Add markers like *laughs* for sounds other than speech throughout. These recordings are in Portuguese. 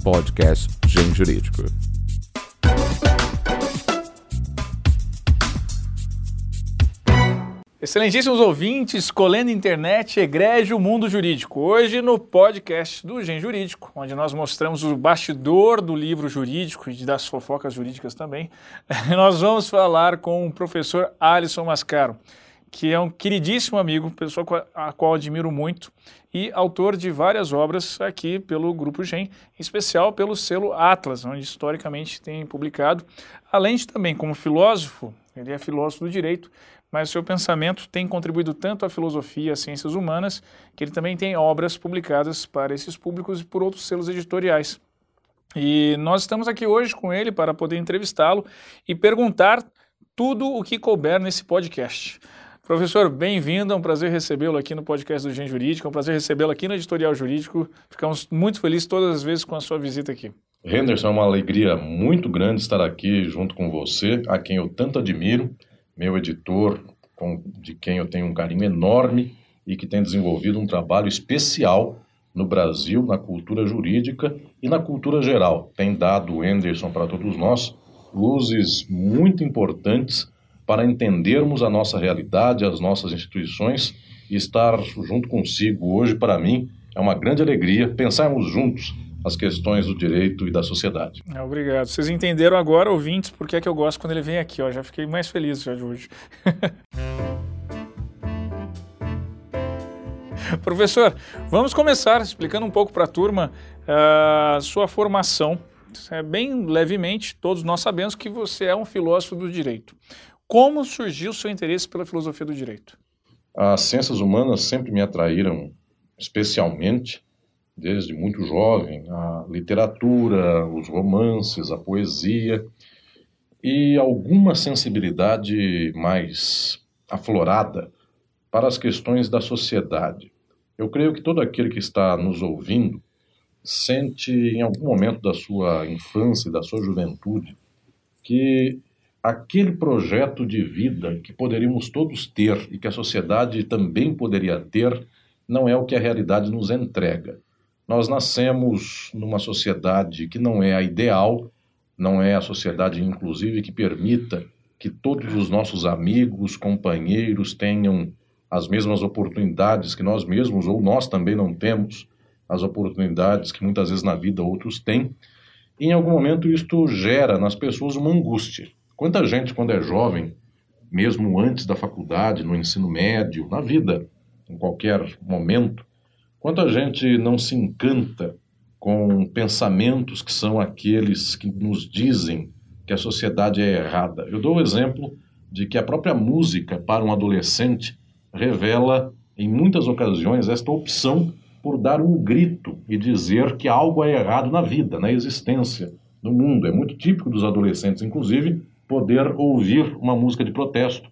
podcast Gen Jurídico. Excelentíssimos ouvintes, escolhendo internet, egrégio mundo jurídico. Hoje no podcast do Gen Jurídico, onde nós mostramos o bastidor do livro jurídico e das fofocas jurídicas também, *laughs* nós vamos falar com o professor Alisson Mascaro, que é um queridíssimo amigo, pessoa a qual admiro muito, e autor de várias obras aqui pelo Grupo Gen, em especial pelo selo Atlas, onde historicamente tem publicado, além de também como filósofo, ele é filósofo do direito, mas seu pensamento tem contribuído tanto à filosofia e às ciências humanas, que ele também tem obras publicadas para esses públicos e por outros selos editoriais. E nós estamos aqui hoje com ele para poder entrevistá-lo e perguntar tudo o que couber nesse podcast. Professor, bem-vindo, é um prazer recebê-lo aqui no podcast do Gen Jurídico, é um prazer recebê-lo aqui no Editorial Jurídico. Ficamos muito felizes todas as vezes com a sua visita aqui. Henderson, é uma alegria muito grande estar aqui junto com você, a quem eu tanto admiro meu editor, com, de quem eu tenho um carinho enorme e que tem desenvolvido um trabalho especial no Brasil, na cultura jurídica e na cultura geral. Tem dado, Anderson, para todos nós, luzes muito importantes para entendermos a nossa realidade, as nossas instituições e estar junto consigo hoje, para mim, é uma grande alegria pensarmos juntos as questões do direito e da sociedade. É, obrigado. Vocês entenderam agora, ouvintes, por que, é que eu gosto quando ele vem aqui. Ó. Já fiquei mais feliz já de hoje. *laughs* Professor, vamos começar explicando um pouco para a turma a uh, sua formação. É, bem levemente, todos nós sabemos que você é um filósofo do direito. Como surgiu o seu interesse pela filosofia do direito? As ciências humanas sempre me atraíram especialmente desde muito jovem, a literatura, os romances, a poesia e alguma sensibilidade mais aflorada para as questões da sociedade. Eu creio que todo aquele que está nos ouvindo sente em algum momento da sua infância e da sua juventude que aquele projeto de vida que poderíamos todos ter e que a sociedade também poderia ter não é o que a realidade nos entrega. Nós nascemos numa sociedade que não é a ideal, não é a sociedade, inclusive, que permita que todos os nossos amigos, companheiros tenham as mesmas oportunidades que nós mesmos, ou nós também não temos as oportunidades que muitas vezes na vida outros têm. E em algum momento isto gera nas pessoas uma angústia. Quanta gente, quando é jovem, mesmo antes da faculdade, no ensino médio, na vida, em qualquer momento, Quanto a gente não se encanta com pensamentos que são aqueles que nos dizem que a sociedade é errada. Eu dou o exemplo de que a própria música para um adolescente revela em muitas ocasiões esta opção por dar um grito e dizer que algo é errado na vida, na existência, no mundo. É muito típico dos adolescentes, inclusive, poder ouvir uma música de protesto.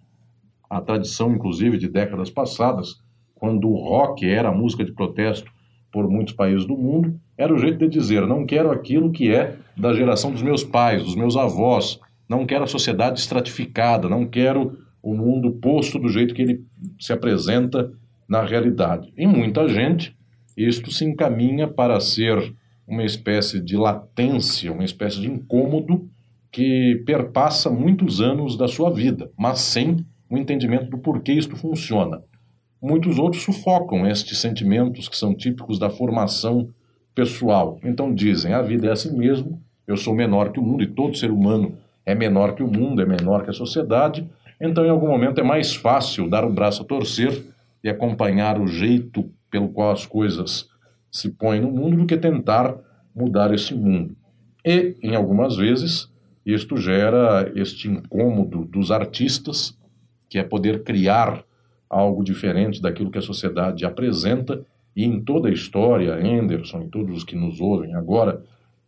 A tradição, inclusive, de décadas passadas quando o rock era a música de protesto por muitos países do mundo, era o jeito de dizer: não quero aquilo que é da geração dos meus pais, dos meus avós, não quero a sociedade estratificada, não quero o mundo posto do jeito que ele se apresenta na realidade. Em muita gente, isto se encaminha para ser uma espécie de latência, uma espécie de incômodo que perpassa muitos anos da sua vida, mas sem o entendimento do porquê isto funciona. Muitos outros sufocam estes sentimentos que são típicos da formação pessoal. Então dizem: a vida é assim mesmo, eu sou menor que o mundo e todo ser humano é menor que o mundo, é menor que a sociedade. Então, em algum momento, é mais fácil dar o braço a torcer e acompanhar o jeito pelo qual as coisas se põem no mundo do que tentar mudar esse mundo. E, em algumas vezes, isto gera este incômodo dos artistas, que é poder criar algo diferente daquilo que a sociedade apresenta. E em toda a história, Anderson e todos os que nos ouvem agora,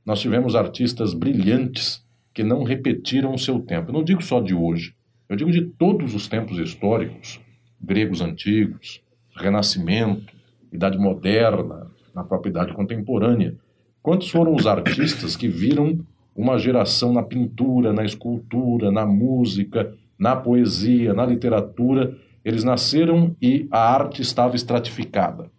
nós tivemos artistas brilhantes que não repetiram o seu tempo. Eu não digo só de hoje, eu digo de todos os tempos históricos, gregos antigos, Renascimento, Idade Moderna, na própria Idade Contemporânea. Quantos foram os artistas que viram uma geração na pintura, na escultura, na música, na poesia, na literatura, eles nasceram e a arte estava estratificada.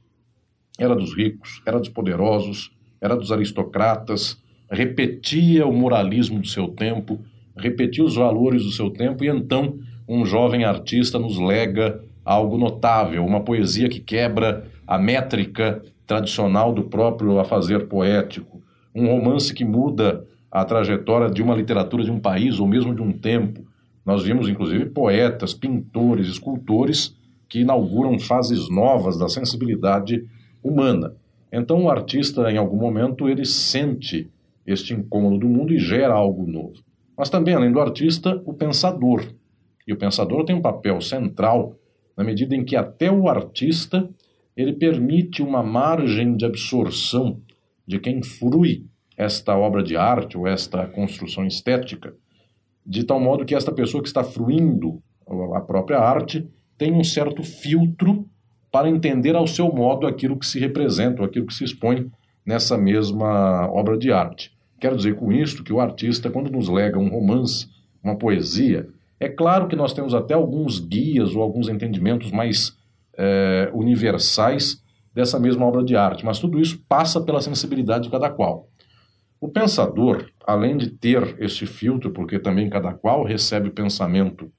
Era dos ricos, era dos poderosos, era dos aristocratas, repetia o moralismo do seu tempo, repetia os valores do seu tempo, e então um jovem artista nos lega algo notável, uma poesia que quebra a métrica tradicional do próprio afazer poético, um romance que muda a trajetória de uma literatura de um país ou mesmo de um tempo. Nós vimos, inclusive, poetas, pintores, escultores que inauguram fases novas da sensibilidade humana. Então, o artista, em algum momento, ele sente este incômodo do mundo e gera algo novo. Mas também, além do artista, o pensador. E o pensador tem um papel central na medida em que até o artista ele permite uma margem de absorção de quem frui esta obra de arte ou esta construção estética, de tal modo que esta pessoa que está fruindo a própria arte tem um certo filtro para entender ao seu modo aquilo que se representa, ou aquilo que se expõe nessa mesma obra de arte. Quero dizer com isto que o artista, quando nos lega um romance, uma poesia, é claro que nós temos até alguns guias ou alguns entendimentos mais é, universais dessa mesma obra de arte, mas tudo isso passa pela sensibilidade de cada qual. O pensador, além de ter este filtro, porque também cada qual recebe pensamento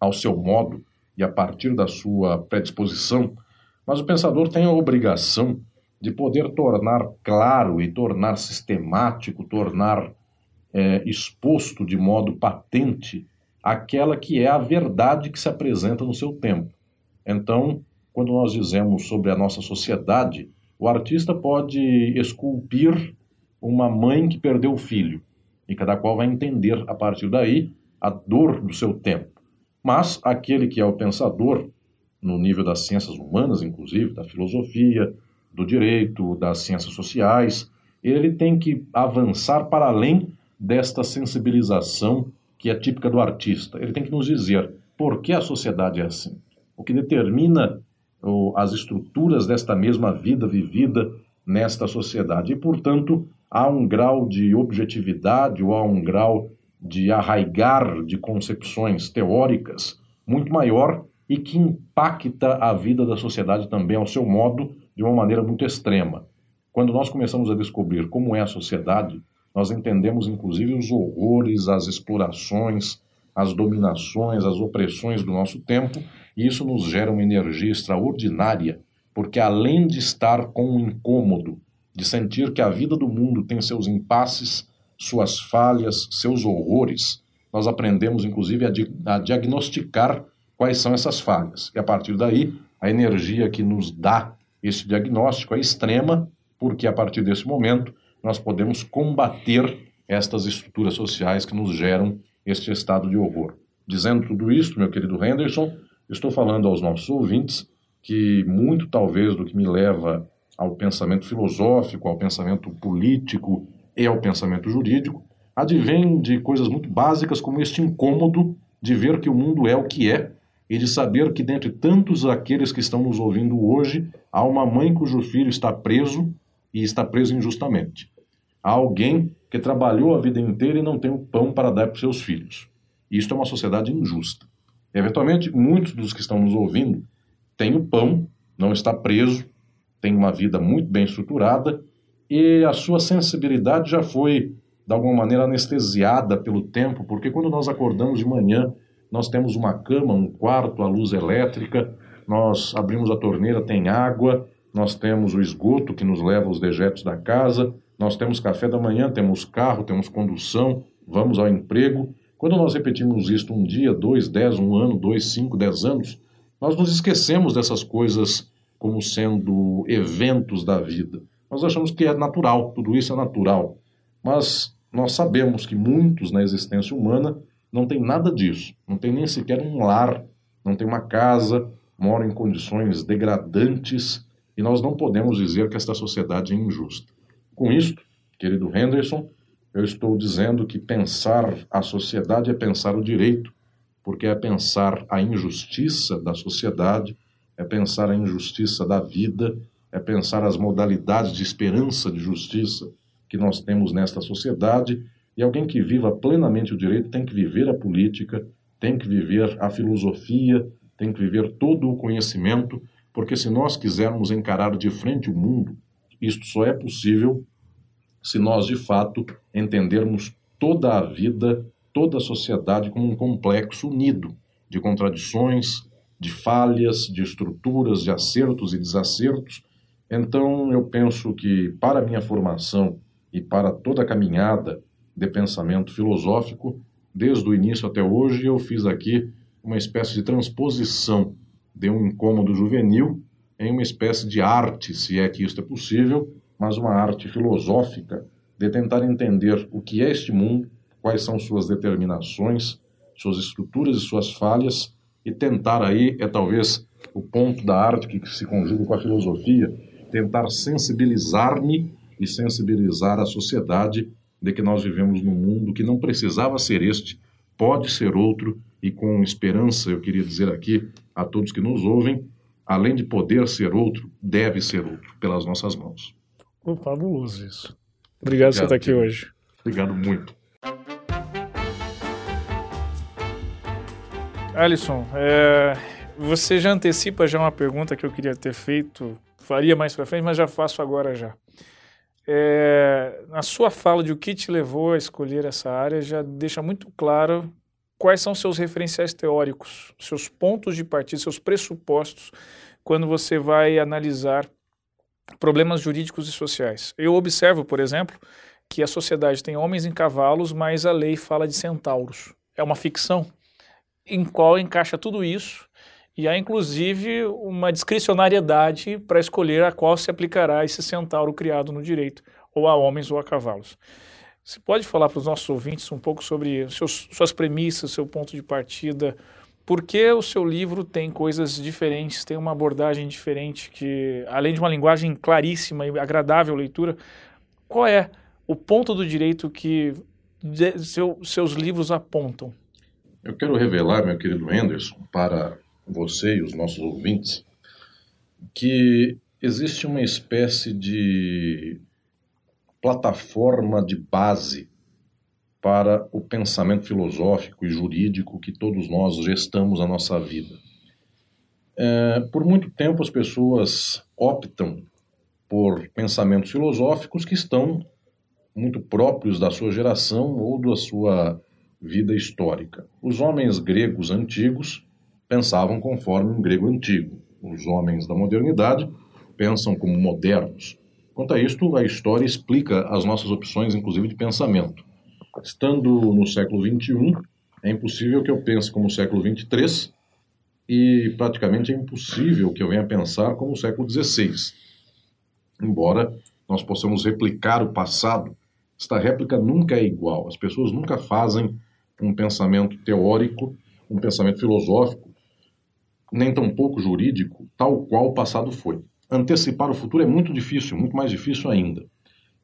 ao seu modo e a partir da sua predisposição, mas o pensador tem a obrigação de poder tornar claro e tornar sistemático, tornar é, exposto de modo patente aquela que é a verdade que se apresenta no seu tempo. Então, quando nós dizemos sobre a nossa sociedade, o artista pode esculpir uma mãe que perdeu o filho, e cada qual vai entender a partir daí a dor do seu tempo. Mas aquele que é o pensador, no nível das ciências humanas, inclusive, da filosofia, do direito, das ciências sociais, ele tem que avançar para além desta sensibilização que é típica do artista. Ele tem que nos dizer por que a sociedade é assim. O que determina as estruturas desta mesma vida vivida nesta sociedade. E, portanto, há um grau de objetividade ou há um grau de arraigar de concepções teóricas muito maior e que impacta a vida da sociedade também ao seu modo de uma maneira muito extrema. Quando nós começamos a descobrir como é a sociedade, nós entendemos inclusive os horrores, as explorações, as dominações, as opressões do nosso tempo, e isso nos gera uma energia extraordinária, porque além de estar com um incômodo, de sentir que a vida do mundo tem seus impasses, suas falhas, seus horrores, nós aprendemos inclusive a, di a diagnosticar quais são essas falhas. E a partir daí, a energia que nos dá esse diagnóstico é extrema, porque a partir desse momento nós podemos combater estas estruturas sociais que nos geram este estado de horror. Dizendo tudo isso, meu querido Henderson, estou falando aos nossos ouvintes que muito talvez do que me leva ao pensamento filosófico, ao pensamento político e ao pensamento jurídico, advém de coisas muito básicas como este incômodo de ver que o mundo é o que é e de saber que dentre tantos aqueles que estão nos ouvindo hoje, há uma mãe cujo filho está preso e está preso injustamente. Há alguém que trabalhou a vida inteira e não tem o pão para dar para seus filhos. Isto é uma sociedade injusta. Eventualmente, muitos dos que estão nos ouvindo têm o pão, não está preso, tem uma vida muito bem estruturada e a sua sensibilidade já foi, de alguma maneira, anestesiada pelo tempo, porque quando nós acordamos de manhã, nós temos uma cama, um quarto, a luz elétrica, nós abrimos a torneira, tem água, nós temos o esgoto que nos leva aos dejetos da casa, nós temos café da manhã, temos carro, temos condução, vamos ao emprego. Quando nós repetimos isto um dia, dois, dez, um ano, dois, cinco, dez anos, nós nos esquecemos dessas coisas como sendo eventos da vida. Nós achamos que é natural, tudo isso é natural. Mas nós sabemos que muitos na existência humana não tem nada disso, não tem nem sequer um lar, não tem uma casa, moram em condições degradantes e nós não podemos dizer que esta sociedade é injusta. Com isto, querido Henderson, eu estou dizendo que pensar a sociedade é pensar o direito, porque é pensar a injustiça da sociedade, é pensar a injustiça da vida, é pensar as modalidades de esperança de justiça que nós temos nesta sociedade. E alguém que viva plenamente o direito tem que viver a política, tem que viver a filosofia, tem que viver todo o conhecimento, porque se nós quisermos encarar de frente o mundo, isto só é possível se nós de fato entendermos toda a vida, toda a sociedade como um complexo unido de contradições, de falhas, de estruturas, de acertos e desacertos. Então, eu penso que para a minha formação e para toda a caminhada de pensamento filosófico, desde o início até hoje, eu fiz aqui uma espécie de transposição de um incômodo juvenil em uma espécie de arte, se é que isto é possível, mas uma arte filosófica de tentar entender o que é este mundo, quais são suas determinações, suas estruturas e suas falhas, e tentar aí é talvez o ponto da arte que se conjuga com a filosofia, tentar sensibilizar-me e sensibilizar a sociedade de que nós vivemos num mundo que não precisava ser este, pode ser outro, e com esperança, eu queria dizer aqui a todos que nos ouvem, além de poder ser outro, deve ser outro, pelas nossas mãos. Oh, fabuloso isso. Obrigado, por você estar aqui hoje. Obrigado muito. Alisson, é, você já antecipa já uma pergunta que eu queria ter feito, faria mais para frente, mas já faço agora já. É, na sua fala de o que te levou a escolher essa área, já deixa muito claro quais são seus referenciais teóricos, seus pontos de partida, seus pressupostos, quando você vai analisar problemas jurídicos e sociais. Eu observo, por exemplo, que a sociedade tem homens em cavalos, mas a lei fala de centauros. É uma ficção em qual encaixa tudo isso e há inclusive uma discricionariedade para escolher a qual se aplicará esse centauro criado no direito, ou a homens ou a cavalos. Você pode falar para os nossos ouvintes um pouco sobre seus, suas premissas, seu ponto de partida, por que o seu livro tem coisas diferentes, tem uma abordagem diferente, que além de uma linguagem claríssima e agradável leitura, qual é o ponto do direito que de, seu, seus livros apontam? Eu quero revelar, meu querido Anderson, para você e os nossos ouvintes, que existe uma espécie de plataforma de base para o pensamento filosófico e jurídico que todos nós gestamos a nossa vida. É, por muito tempo as pessoas optam por pensamentos filosóficos que estão muito próprios da sua geração ou da sua vida histórica. Os homens gregos antigos pensavam conforme um grego antigo. Os homens da modernidade pensam como modernos. Quanto a isto, a história explica as nossas opções, inclusive de pensamento. Estando no século XXI, é impossível que eu pense como o século XXIII e praticamente é impossível que eu venha pensar como o século XVI. Embora nós possamos replicar o passado, esta réplica nunca é igual. As pessoas nunca fazem um pensamento teórico, um pensamento filosófico nem tampouco jurídico, tal qual o passado foi. Antecipar o futuro é muito difícil, muito mais difícil ainda.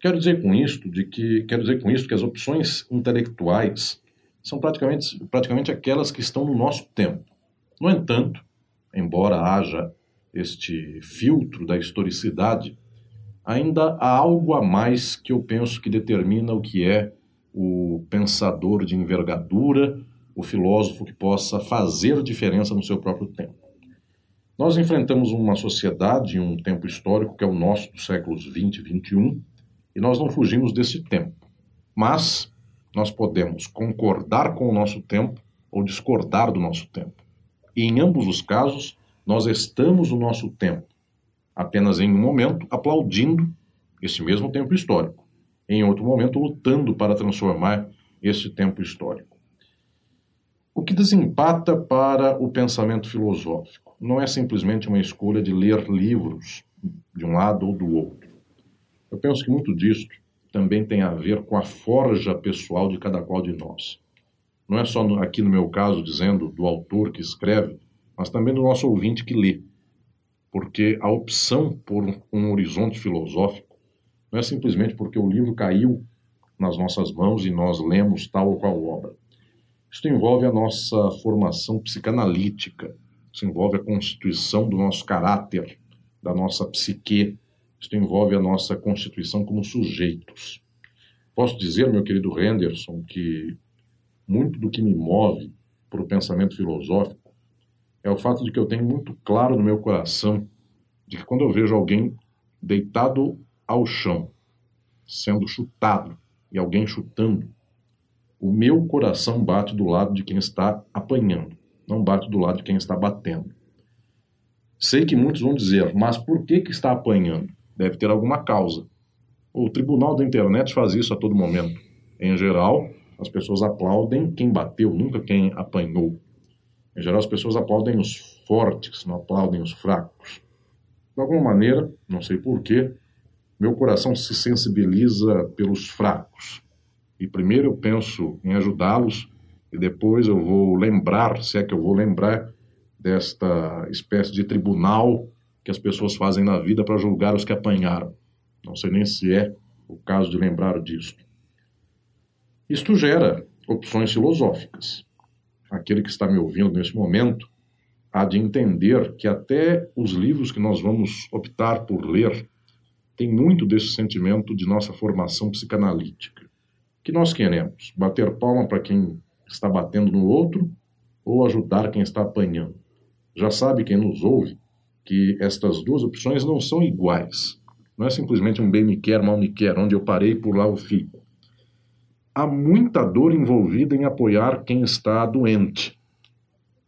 Quero dizer com isto de que quero dizer com isto que as opções intelectuais são praticamente praticamente aquelas que estão no nosso tempo. No entanto, embora haja este filtro da historicidade, ainda há algo a mais que eu penso que determina o que é o pensador de envergadura o filósofo que possa fazer diferença no seu próprio tempo. Nós enfrentamos uma sociedade, um tempo histórico que é o nosso dos séculos 20 e 21, e nós não fugimos desse tempo. Mas nós podemos concordar com o nosso tempo ou discordar do nosso tempo. E em ambos os casos, nós estamos no nosso tempo, apenas em um momento aplaudindo esse mesmo tempo histórico, em outro momento lutando para transformar esse tempo histórico. O que desempata para o pensamento filosófico não é simplesmente uma escolha de ler livros de um lado ou do outro. Eu penso que muito disso também tem a ver com a forja pessoal de cada qual de nós. Não é só aqui no meu caso dizendo do autor que escreve, mas também do nosso ouvinte que lê. Porque a opção por um horizonte filosófico não é simplesmente porque o livro caiu nas nossas mãos e nós lemos tal ou qual obra. Isso envolve a nossa formação psicanalítica, isso envolve a constituição do nosso caráter, da nossa psique, isso envolve a nossa constituição como sujeitos. Posso dizer, meu querido Henderson, que muito do que me move para o pensamento filosófico é o fato de que eu tenho muito claro no meu coração de que quando eu vejo alguém deitado ao chão, sendo chutado e alguém chutando, o meu coração bate do lado de quem está apanhando, não bate do lado de quem está batendo. Sei que muitos vão dizer, mas por que, que está apanhando? Deve ter alguma causa. O tribunal da internet faz isso a todo momento. Em geral, as pessoas aplaudem quem bateu, nunca quem apanhou. Em geral, as pessoas aplaudem os fortes, não aplaudem os fracos. De alguma maneira, não sei porquê, meu coração se sensibiliza pelos fracos. E primeiro eu penso em ajudá-los, e depois eu vou lembrar, se é que eu vou lembrar, desta espécie de tribunal que as pessoas fazem na vida para julgar os que apanharam. Não sei nem se é o caso de lembrar disso. Isto gera opções filosóficas. Aquele que está me ouvindo nesse momento há de entender que até os livros que nós vamos optar por ler têm muito desse sentimento de nossa formação psicanalítica. Que nós queremos bater palma para quem está batendo no outro ou ajudar quem está apanhando. Já sabe quem nos ouve que estas duas opções não são iguais. Não é simplesmente um bem me quer, mal me quer, onde eu parei por lá eu fico. Há muita dor envolvida em apoiar quem está doente.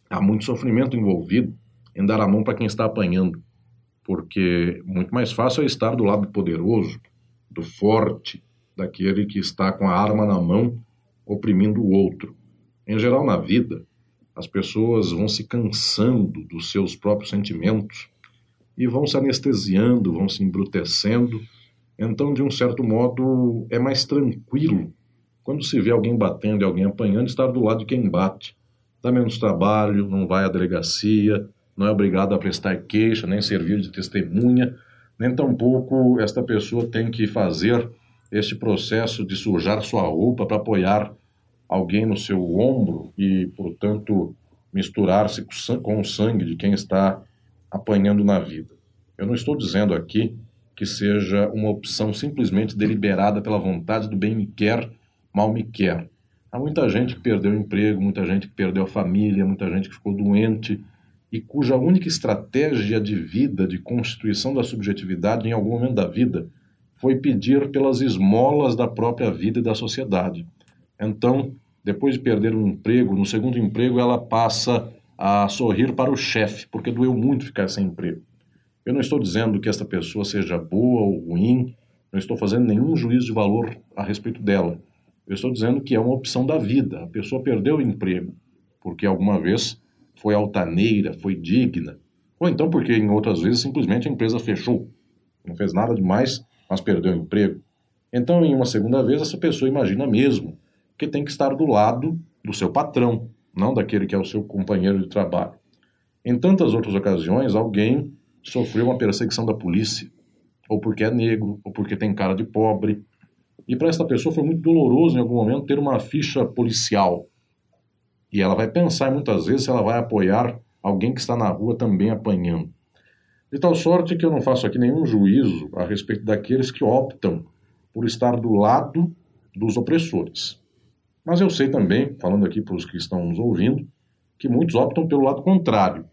Há muito sofrimento envolvido em dar a mão para quem está apanhando. Porque muito mais fácil é estar do lado poderoso, do forte, daquele que está com a arma na mão oprimindo o outro. Em geral, na vida, as pessoas vão se cansando dos seus próprios sentimentos e vão se anestesiando, vão se embrutecendo. Então, de um certo modo, é mais tranquilo quando se vê alguém batendo e alguém apanhando, estar do lado de quem bate. Dá menos trabalho, não vai à delegacia, não é obrigado a prestar queixa, nem servir de testemunha, nem tampouco esta pessoa tem que fazer este processo de sujar sua roupa para apoiar alguém no seu ombro e, portanto, misturar-se com o sangue de quem está apanhando na vida. Eu não estou dizendo aqui que seja uma opção simplesmente deliberada pela vontade do bem me quer, mal me quer. Há muita gente que perdeu o emprego, muita gente que perdeu a família, muita gente que ficou doente e cuja única estratégia de vida, de constituição da subjetividade em algum momento da vida, foi pedir pelas esmolas da própria vida e da sociedade. Então, depois de perder um emprego, no segundo emprego ela passa a sorrir para o chefe, porque doeu muito ficar sem emprego. Eu não estou dizendo que esta pessoa seja boa ou ruim, não estou fazendo nenhum juízo de valor a respeito dela. Eu estou dizendo que é uma opção da vida. A pessoa perdeu o emprego porque alguma vez foi altaneira, foi digna, ou então porque em outras vezes simplesmente a empresa fechou. Não fez nada demais, mas perdeu o emprego. Então, em uma segunda vez, essa pessoa imagina mesmo que tem que estar do lado do seu patrão, não daquele que é o seu companheiro de trabalho. Em tantas outras ocasiões, alguém sofreu uma perseguição da polícia, ou porque é negro, ou porque tem cara de pobre. E para esta pessoa foi muito doloroso em algum momento ter uma ficha policial. E ela vai pensar muitas vezes se ela vai apoiar alguém que está na rua também apanhando. De tal sorte que eu não faço aqui nenhum juízo a respeito daqueles que optam por estar do lado dos opressores. Mas eu sei também, falando aqui para os que estão nos ouvindo, que muitos optam pelo lado contrário.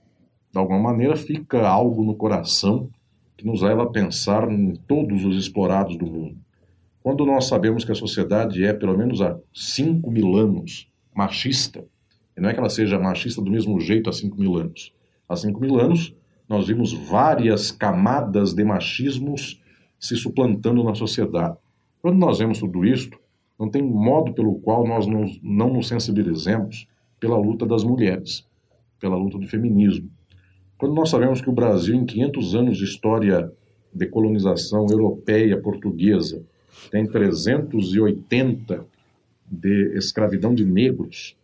De alguma maneira fica algo no coração que nos leva a pensar em todos os explorados do mundo. Quando nós sabemos que a sociedade é, pelo menos há 5 mil anos, machista, e não é que ela seja machista do mesmo jeito há 5 mil anos. Há 5 mil anos, nós vimos várias camadas de machismos se suplantando na sociedade. Quando nós vemos tudo isto, não tem modo pelo qual nós não, não nos sensibilizemos pela luta das mulheres, pela luta do feminismo. Quando nós sabemos que o Brasil, em 500 anos de história de colonização europeia portuguesa, tem 380 de escravidão de negros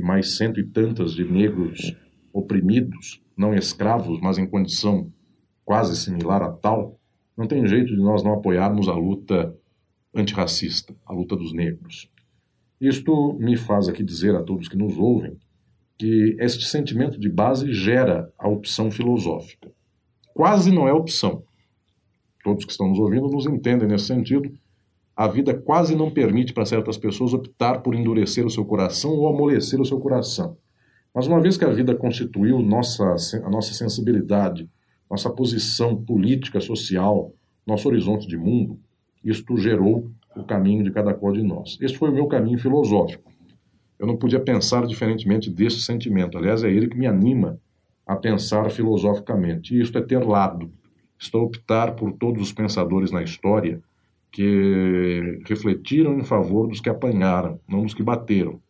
e mais cento e tantas de negros oprimidos, não escravos, mas em condição quase similar a tal, não tem jeito de nós não apoiarmos a luta antirracista, a luta dos negros. Isto me faz aqui dizer a todos que nos ouvem que este sentimento de base gera a opção filosófica. Quase não é opção. Todos que estão nos ouvindo nos entendem nesse sentido. A vida quase não permite para certas pessoas optar por endurecer o seu coração ou amolecer o seu coração. Mas uma vez que a vida constituiu nossa, a nossa sensibilidade, nossa posição política, social, nosso horizonte de mundo, isto gerou o caminho de cada qual de nós. Este foi o meu caminho filosófico. Eu não podia pensar diferentemente desse sentimento. Aliás, é ele que me anima a pensar filosoficamente. E isto é ter lado. Estou a optar por todos os pensadores na história que refletiram em favor dos que apanharam, não dos que bateram.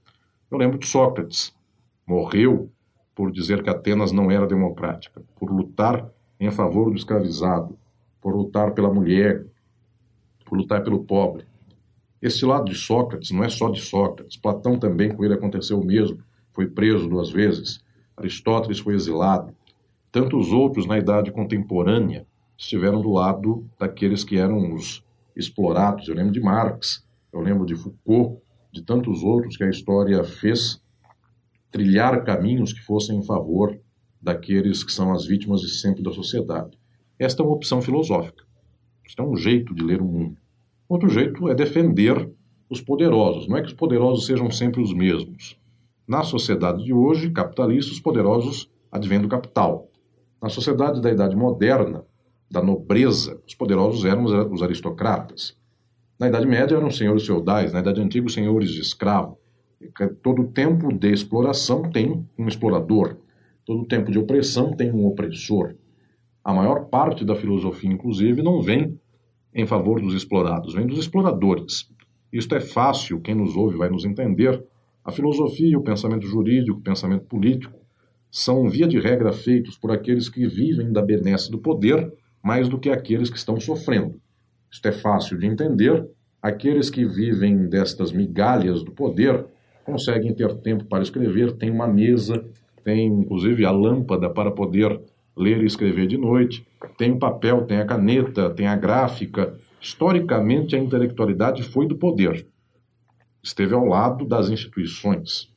Eu lembro de Sócrates. Morreu por dizer que Atenas não era democrática, por lutar em favor do escravizado, por lutar pela mulher, por lutar pelo pobre. Esse lado de Sócrates não é só de Sócrates. Platão também, com ele aconteceu o mesmo. Foi preso duas vezes. Aristóteles foi exilado. Tantos outros na idade contemporânea estiveram do lado daqueles que eram os explorados. Eu lembro de Marx, eu lembro de Foucault, de tantos outros que a história fez trilhar caminhos que fossem em favor daqueles que são as vítimas de sempre da sociedade. Esta é uma opção filosófica. Isto é um jeito de ler o mundo. Outro jeito é defender os poderosos. Não é que os poderosos sejam sempre os mesmos. Na sociedade de hoje, capitalista, os poderosos advêm do capital. Na sociedade da Idade Moderna, da nobreza, os poderosos eram os aristocratas. Na Idade Média eram senhores feudais, na Idade Antiga, senhores de escravo. Todo tempo de exploração tem um explorador, todo tempo de opressão tem um opressor. A maior parte da filosofia, inclusive, não vem em favor dos explorados, vem dos exploradores. Isto é fácil, quem nos ouve vai nos entender. A filosofia, o pensamento jurídico, o pensamento político são, via de regra, feitos por aqueles que vivem da benesse do poder mais do que aqueles que estão sofrendo. Isto é fácil de entender. Aqueles que vivem destas migalhas do poder conseguem ter tempo para escrever, têm uma mesa, têm inclusive a lâmpada para poder ler e escrever de noite, tem o papel, tem a caneta, tem a gráfica. Historicamente, a intelectualidade foi do poder. Esteve ao lado das instituições.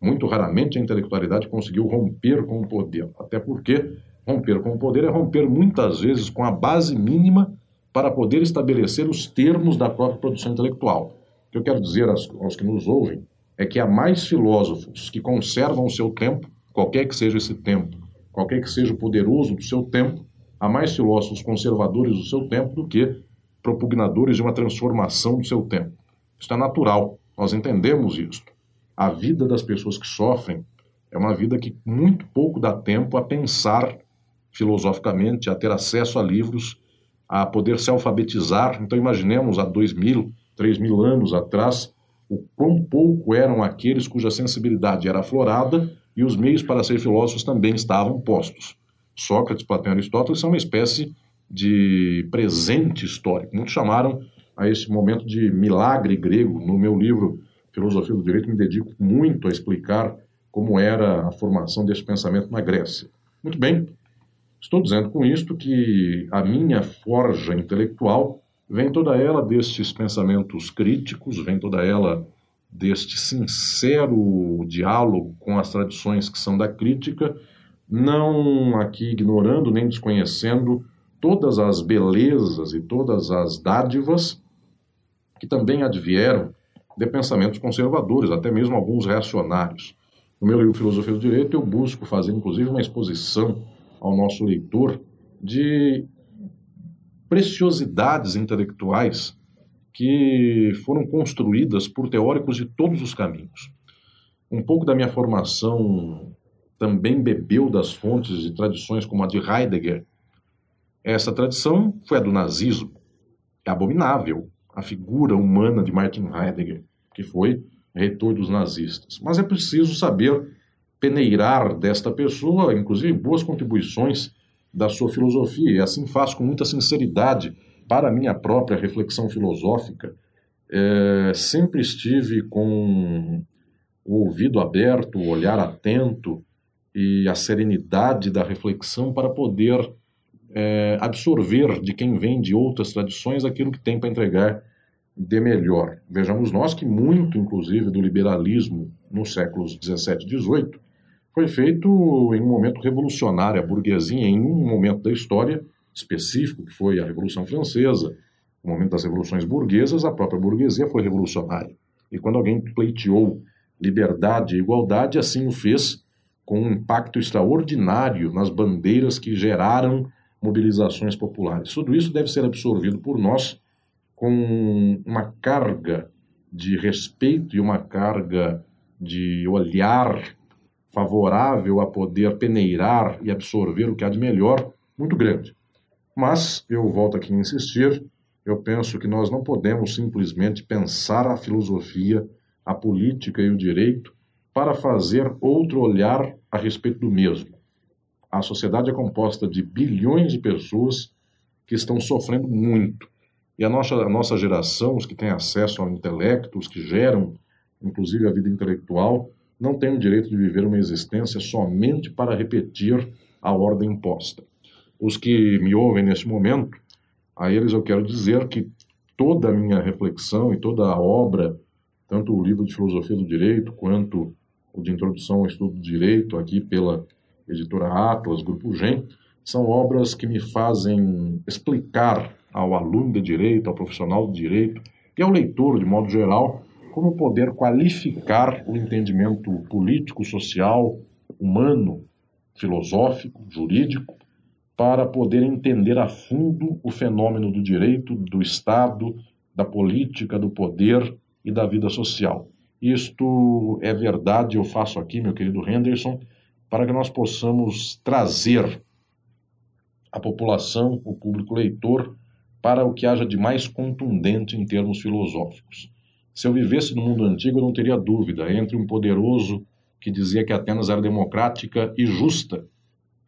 Muito raramente a intelectualidade conseguiu romper com o poder, até porque romper com o poder é romper muitas vezes com a base mínima para poder estabelecer os termos da própria produção intelectual. O que eu quero dizer aos, aos que nos ouvem é que há mais filósofos que conservam o seu tempo, qualquer que seja esse tempo, qualquer que seja o poderoso do seu tempo, há mais filósofos conservadores do seu tempo do que propugnadores de uma transformação do seu tempo. Isso é natural, nós entendemos isso. A vida das pessoas que sofrem é uma vida que muito pouco dá tempo a pensar filosoficamente, a ter acesso a livros, a poder se alfabetizar. Então, imaginemos há dois mil, três mil anos atrás, o quão pouco eram aqueles cuja sensibilidade era aflorada e os meios para ser filósofos também estavam postos. Sócrates, Platão e Aristóteles são uma espécie de presente histórico. Muitos chamaram a esse momento de milagre grego. No meu livro Filosofia do Direito, me dedico muito a explicar como era a formação desse pensamento na Grécia. Muito bem, estou dizendo com isto que a minha forja intelectual vem toda ela destes pensamentos críticos, vem toda ela deste sincero diálogo com as tradições que são da crítica, não aqui ignorando nem desconhecendo todas as belezas e todas as dádivas que também advieram de pensamentos conservadores, até mesmo alguns reacionários. No meu livro Filosofia do Direito, eu busco fazer, inclusive, uma exposição ao nosso leitor de preciosidades intelectuais que foram construídas por teóricos de todos os caminhos. Um pouco da minha formação também bebeu das fontes de tradições como a de Heidegger. Essa tradição foi a do nazismo. É abominável a figura humana de Martin Heidegger, que foi reitor dos nazistas. Mas é preciso saber peneirar desta pessoa, inclusive boas contribuições da sua filosofia, e assim faço com muita sinceridade para a minha própria reflexão filosófica, é, sempre estive com o ouvido aberto, o olhar atento e a serenidade da reflexão para poder é, absorver de quem vem de outras tradições aquilo que tem para entregar de melhor. Vejamos nós que muito, inclusive, do liberalismo nos séculos 17 e 18 foi feito em um momento revolucionário. A burguesia, em um momento da história, específico, que foi a Revolução Francesa, o momento das revoluções burguesas, a própria burguesia foi revolucionária. E quando alguém pleiteou liberdade e igualdade, assim o fez com um impacto extraordinário nas bandeiras que geraram mobilizações populares. Tudo isso deve ser absorvido por nós com uma carga de respeito e uma carga de olhar favorável a poder peneirar e absorver o que há de melhor muito grande. Mas, eu volto aqui a insistir, eu penso que nós não podemos simplesmente pensar a filosofia, a política e o direito para fazer outro olhar a respeito do mesmo. A sociedade é composta de bilhões de pessoas que estão sofrendo muito. E a nossa, a nossa geração, os que têm acesso ao intelecto, os que geram, inclusive, a vida intelectual, não tem o direito de viver uma existência somente para repetir a ordem imposta. Os que me ouvem neste momento, a eles eu quero dizer que toda a minha reflexão e toda a obra, tanto o livro de filosofia do direito quanto o de introdução ao estudo do direito, aqui pela editora Atlas, Grupo GEM, são obras que me fazem explicar ao aluno de direito, ao profissional de direito e ao leitor, de modo geral, como poder qualificar o entendimento político, social, humano, filosófico, jurídico, para poder entender a fundo o fenômeno do direito, do Estado, da política, do poder e da vida social. Isto é verdade, eu faço aqui, meu querido Henderson, para que nós possamos trazer a população, o público leitor, para o que haja de mais contundente em termos filosóficos. Se eu vivesse no mundo antigo, eu não teria dúvida entre um poderoso que dizia que Atenas era democrática e justa,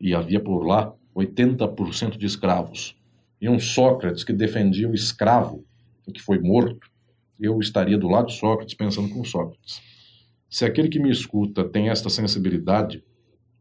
e havia por lá 80% de escravos, e um Sócrates que defendia o escravo que foi morto, eu estaria do lado de Sócrates pensando com Sócrates. Se aquele que me escuta tem esta sensibilidade,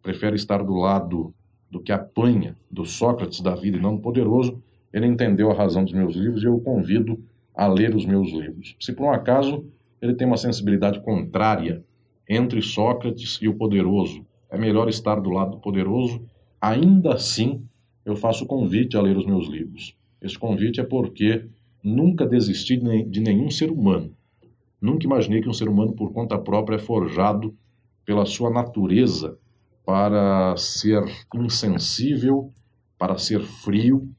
prefere estar do lado do que apanha do Sócrates da vida e não do poderoso, ele entendeu a razão dos meus livros e eu o convido a ler os meus livros. Se por um acaso ele tem uma sensibilidade contrária entre Sócrates e o poderoso, é melhor estar do lado do poderoso, ainda assim eu faço o convite a ler os meus livros. Esse convite é porque nunca desisti de nenhum ser humano. Nunca imaginei que um ser humano por conta própria é forjado pela sua natureza para ser insensível, para ser frio.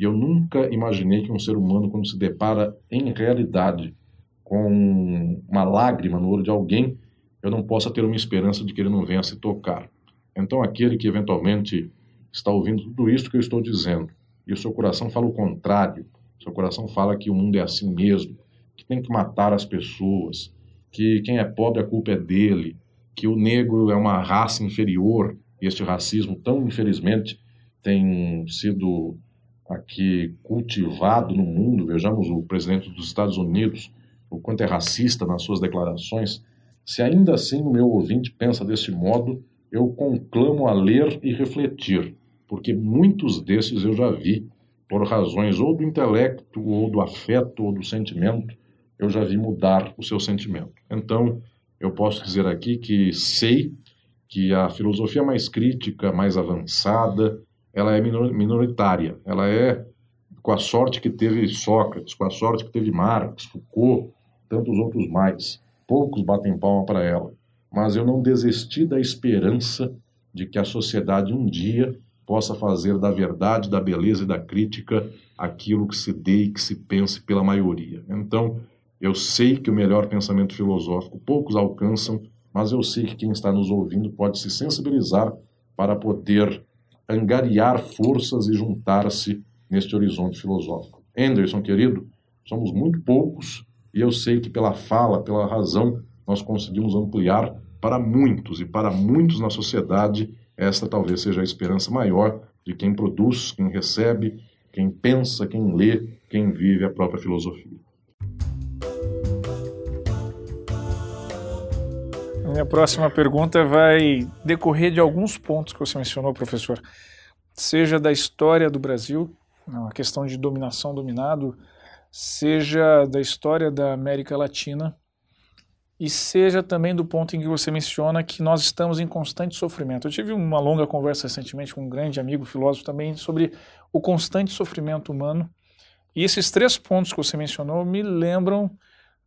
E eu nunca imaginei que um ser humano, quando se depara em realidade com uma lágrima no olho de alguém, eu não possa ter uma esperança de que ele não venha se tocar. Então, aquele que eventualmente está ouvindo tudo isso que eu estou dizendo, e o seu coração fala o contrário, seu coração fala que o mundo é assim mesmo, que tem que matar as pessoas, que quem é pobre a culpa é dele, que o negro é uma raça inferior, e este racismo tão infelizmente tem sido aqui cultivado no mundo. Vejamos o presidente dos Estados Unidos, o quanto é racista nas suas declarações. Se ainda assim o meu ouvinte pensa desse modo, eu conclamo a ler e refletir, porque muitos desses eu já vi, por razões ou do intelecto, ou do afeto, ou do sentimento, eu já vi mudar o seu sentimento. Então, eu posso dizer aqui que sei que a filosofia mais crítica, mais avançada, ela é minoritária. Ela é com a sorte que teve Sócrates, com a sorte que teve Marx, Foucault, tantos outros mais. Poucos batem palma para ela. Mas eu não desisti da esperança de que a sociedade um dia possa fazer da verdade, da beleza e da crítica aquilo que se dê e que se pense pela maioria. Então, eu sei que o melhor pensamento filosófico poucos alcançam, mas eu sei que quem está nos ouvindo pode se sensibilizar para poder angariar forças e juntar-se neste horizonte filosófico. Anderson, querido, somos muito poucos e eu sei que pela fala, pela razão, nós conseguimos ampliar para muitos e para muitos na sociedade. Esta talvez seja a esperança maior de quem produz, quem recebe, quem pensa, quem lê, quem vive a própria filosofia. Minha próxima pergunta vai decorrer de alguns pontos que você mencionou, professor. Seja da história do Brasil, a questão de dominação, dominado, seja da história da América Latina, e seja também do ponto em que você menciona que nós estamos em constante sofrimento. Eu tive uma longa conversa recentemente com um grande amigo filósofo também sobre o constante sofrimento humano. E esses três pontos que você mencionou me lembram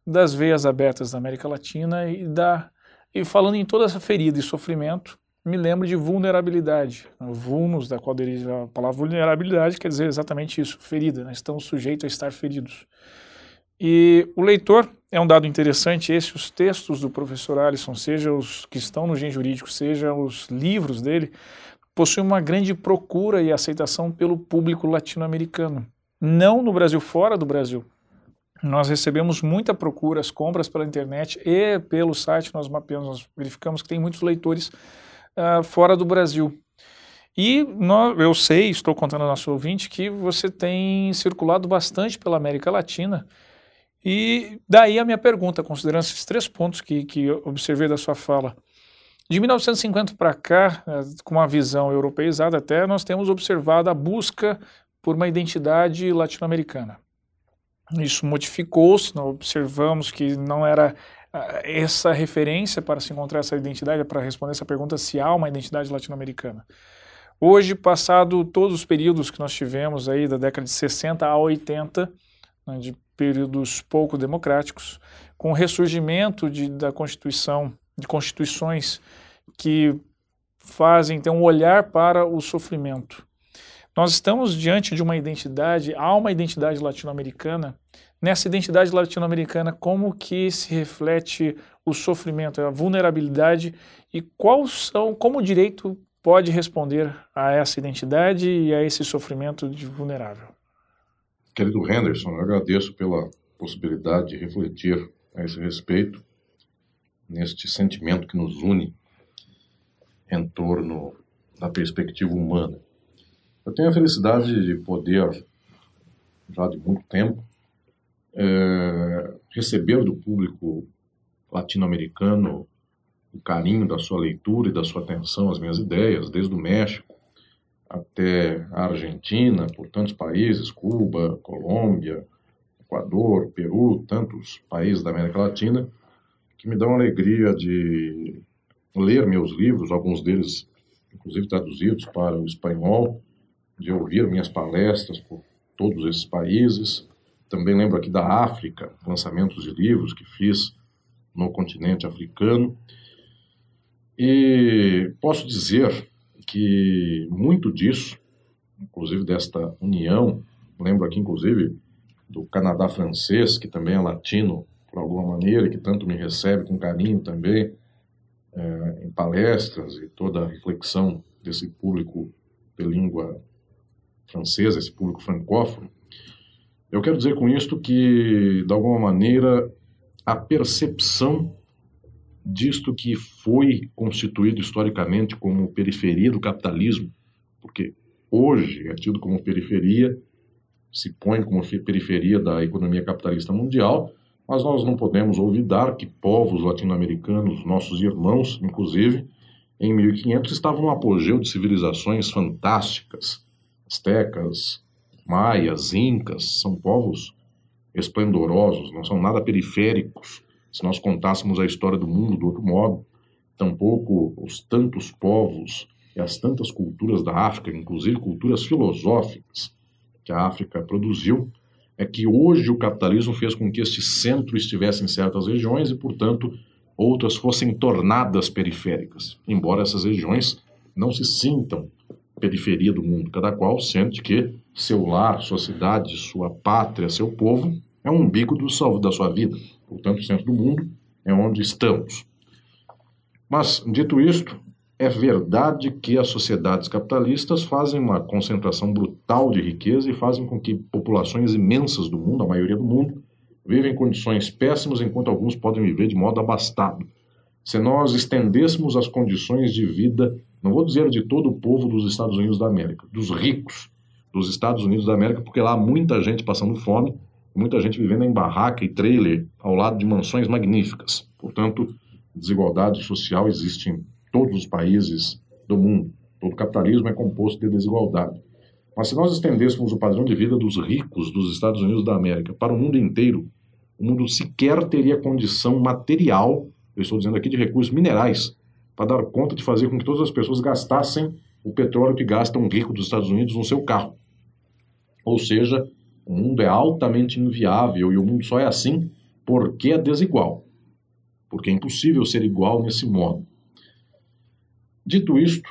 das veias abertas da América Latina e da e falando em toda essa ferida e sofrimento, me lembro de vulnerabilidade. Vulnus, da qual deriva a palavra vulnerabilidade, quer dizer exatamente isso, ferida. Né? Estamos sujeitos a estar feridos. E o leitor é um dado interessante esse, os textos do professor Alisson, seja os que estão no Gen Jurídico, seja os livros dele, possuem uma grande procura e aceitação pelo público latino-americano. Não no Brasil, fora do Brasil. Nós recebemos muita procura, as compras pela internet e pelo site nós mapeamos, nós verificamos que tem muitos leitores uh, fora do Brasil. E nós, eu sei, estou contando ao nosso ouvinte, que você tem circulado bastante pela América Latina. E daí a minha pergunta, considerando esses três pontos que, que observei da sua fala. De 1950 para cá, eh, com uma visão europeizada até, nós temos observado a busca por uma identidade latino-americana. Isso modificou-se, observamos que não era ah, essa referência para se encontrar essa identidade, para responder essa pergunta se há uma identidade latino-americana. Hoje, passado todos os períodos que nós tivemos aí da década de 60 a 80, né, de períodos pouco democráticos, com o ressurgimento de, da Constituição, de constituições que fazem ter um olhar para o sofrimento. Nós estamos diante de uma identidade, há uma identidade latino-americana. Nessa identidade latino-americana, como que se reflete o sofrimento, a vulnerabilidade e qual são, como o direito pode responder a essa identidade e a esse sofrimento de vulnerável? Querido Henderson, eu agradeço pela possibilidade de refletir a esse respeito, neste sentimento que nos une em torno da perspectiva humana. Eu tenho a felicidade de poder, já de muito tempo, é, receber do público latino-americano o carinho da sua leitura e da sua atenção às minhas ideias, desde o México até a Argentina, por tantos países, Cuba, Colômbia, Equador, Peru, tantos países da América Latina, que me dão a alegria de ler meus livros, alguns deles inclusive traduzidos para o espanhol, de ouvir minhas palestras por todos esses países. Também lembro aqui da África, lançamentos de livros que fiz no continente africano. E posso dizer que muito disso, inclusive desta união, lembro aqui inclusive do Canadá francês, que também é latino por alguma maneira, que tanto me recebe com carinho também, é, em palestras e toda a reflexão desse público de língua francesa, esse público francófono. Eu quero dizer com isto que, de alguma maneira, a percepção disto que foi constituído historicamente como periferia do capitalismo, porque hoje é tido como periferia, se põe como periferia da economia capitalista mundial, mas nós não podemos olvidar que povos latino-americanos, nossos irmãos, inclusive, em 1500 estavam no apogeu de civilizações fantásticas. Astecas, maias, incas, são povos esplendorosos, não são nada periféricos. Se nós contássemos a história do mundo do outro modo, tampouco os tantos povos e as tantas culturas da África, inclusive culturas filosóficas que a África produziu, é que hoje o capitalismo fez com que este centro estivesse em certas regiões e, portanto, outras fossem tornadas periféricas, embora essas regiões não se sintam periferia do mundo. Cada qual sente que seu lar, sua cidade, sua pátria, seu povo é um umbigo do salvo da sua vida. Portanto, o centro do mundo é onde estamos. Mas, dito isto, é verdade que as sociedades capitalistas fazem uma concentração brutal de riqueza e fazem com que populações imensas do mundo, a maioria do mundo, vivem em condições péssimas enquanto alguns podem viver de modo abastado. Se nós estendêssemos as condições de vida, não vou dizer de todo o povo dos Estados Unidos da América, dos ricos dos Estados Unidos da América, porque lá há muita gente passando fome, muita gente vivendo em barraca e trailer ao lado de mansões magníficas. Portanto, desigualdade social existe em todos os países do mundo. Todo capitalismo é composto de desigualdade. Mas se nós estendêssemos o padrão de vida dos ricos dos Estados Unidos da América para o mundo inteiro, o mundo sequer teria condição material, eu estou dizendo aqui de recursos minerais, para dar conta de fazer com que todas as pessoas gastassem o petróleo que gasta um rico dos Estados Unidos no seu carro. Ou seja, o mundo é altamente inviável e o mundo só é assim porque é desigual. Porque é impossível ser igual nesse modo. Dito isto,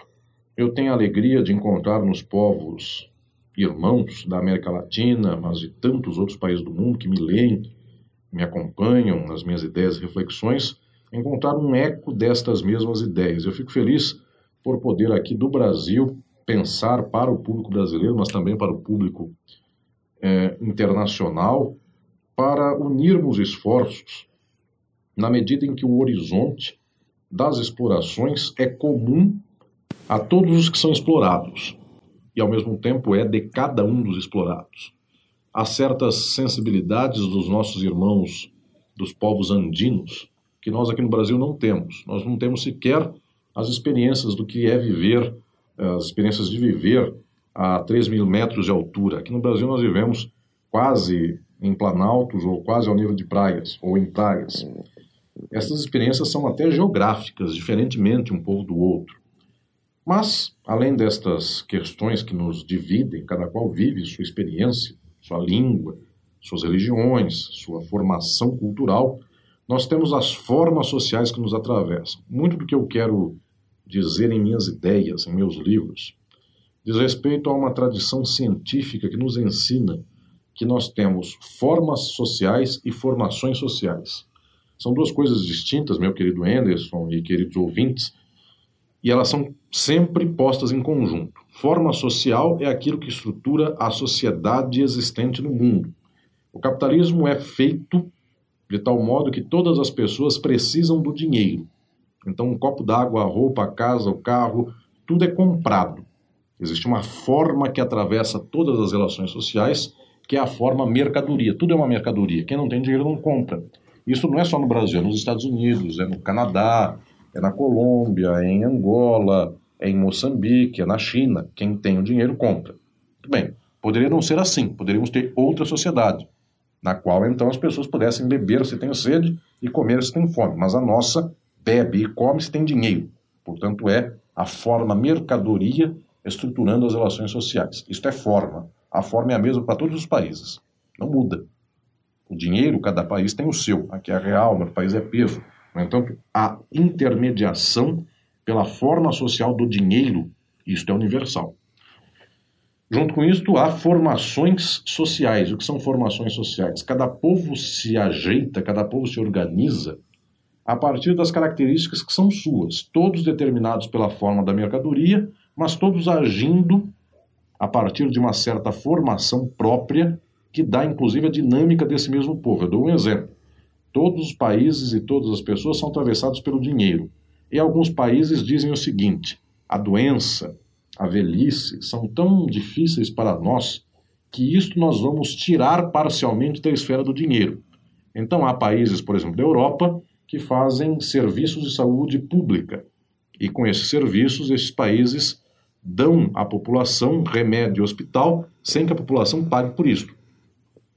eu tenho a alegria de encontrar nos povos irmãos da América Latina, mas de tantos outros países do mundo que me leem, me acompanham nas minhas ideias e reflexões, encontrar um eco destas mesmas ideias. Eu fico feliz por poder aqui do Brasil pensar para o público brasileiro, mas também para o público é, internacional, para unirmos esforços na medida em que o horizonte das explorações é comum a todos os que são explorados e, ao mesmo tempo, é de cada um dos explorados. Há certas sensibilidades dos nossos irmãos dos povos andinos que nós aqui no Brasil não temos. Nós não temos sequer as experiências do que é viver, as experiências de viver a 3 mil metros de altura. Aqui no Brasil nós vivemos quase em planaltos ou quase ao nível de praias ou em praias. Essas experiências são até geográficas, diferentemente um povo do outro. Mas, além destas questões que nos dividem, cada qual vive sua experiência, sua língua, suas religiões, sua formação cultural, nós temos as formas sociais que nos atravessam. Muito do que eu quero dizer em minhas ideias, em meus livros, diz respeito a uma tradição científica que nos ensina que nós temos formas sociais e formações sociais. São duas coisas distintas, meu querido Anderson e queridos ouvintes, e elas são sempre postas em conjunto. Forma social é aquilo que estrutura a sociedade existente no mundo. O capitalismo é feito de tal modo que todas as pessoas precisam do dinheiro. Então, um copo d'água, a roupa, a casa, o carro, tudo é comprado. Existe uma forma que atravessa todas as relações sociais, que é a forma mercadoria. Tudo é uma mercadoria. Quem não tem dinheiro não compra. Isso não é só no Brasil, é nos Estados Unidos, é no Canadá, é na Colômbia, é em Angola, é em Moçambique, é na China. Quem tem o dinheiro compra. Muito bem, poderia não ser assim, poderíamos ter outra sociedade, na qual então as pessoas pudessem beber se têm sede e comer se têm fome. Mas a nossa bebe e come se tem dinheiro. Portanto, é a forma mercadoria estruturando as relações sociais. Isto é forma. A forma é a mesma para todos os países. Não muda. O dinheiro, cada país tem o seu. Aqui é real, no país é peso. No entanto, a intermediação pela forma social do dinheiro, isto é universal. Junto com isto, há formações sociais. O que são formações sociais? Cada povo se ajeita, cada povo se organiza a partir das características que são suas, todos determinados pela forma da mercadoria, mas todos agindo a partir de uma certa formação própria que dá inclusive a dinâmica desse mesmo povo. Eu dou um exemplo. Todos os países e todas as pessoas são atravessados pelo dinheiro. E alguns países dizem o seguinte: a doença, a velhice são tão difíceis para nós que isto nós vamos tirar parcialmente da esfera do dinheiro. Então há países, por exemplo, da Europa, que fazem serviços de saúde pública. E com esses serviços, esses países dão à população remédio hospital sem que a população pague por isso.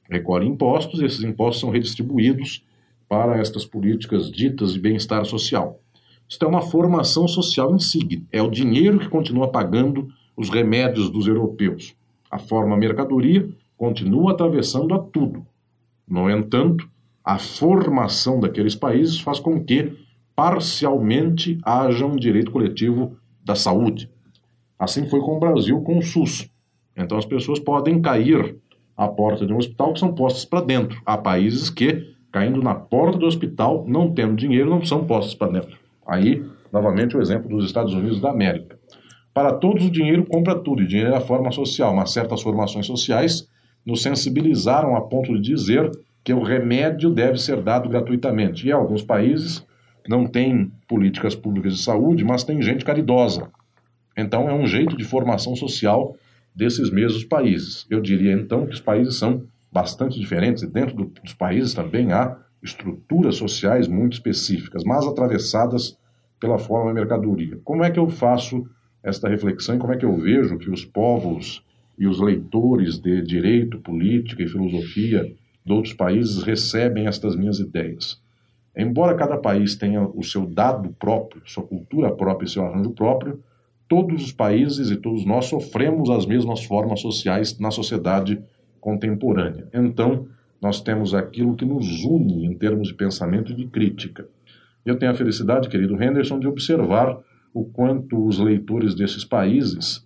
Recolhem impostos, e esses impostos são redistribuídos para estas políticas ditas de bem-estar social. Isto é uma formação social insígnia. É o dinheiro que continua pagando os remédios dos europeus. A forma mercadoria continua atravessando a tudo. No entanto, a formação daqueles países faz com que parcialmente haja um direito coletivo da saúde. Assim foi com o Brasil com o SUS. Então as pessoas podem cair à porta de um hospital que são postas para dentro. Há países que caindo na porta do hospital, não tendo dinheiro, não são postos para dentro. Aí, novamente, o exemplo dos Estados Unidos da América. Para todos, o dinheiro compra tudo, e dinheiro é a forma social, mas certas formações sociais nos sensibilizaram a ponto de dizer que o remédio deve ser dado gratuitamente. E alguns países não têm políticas públicas de saúde, mas tem gente caridosa. Então, é um jeito de formação social desses mesmos países. Eu diria, então, que os países são bastante diferentes, e dentro do, dos países também há estruturas sociais muito específicas, mas atravessadas pela forma mercadoria. Como é que eu faço esta reflexão e como é que eu vejo que os povos e os leitores de direito, política e filosofia de outros países recebem estas minhas ideias? Embora cada país tenha o seu dado próprio, sua cultura própria e seu arranjo próprio, todos os países e todos nós sofremos as mesmas formas sociais na sociedade contemporânea. Então, nós temos aquilo que nos une em termos de pensamento e de crítica. Eu tenho a felicidade, querido Henderson, de observar o quanto os leitores desses países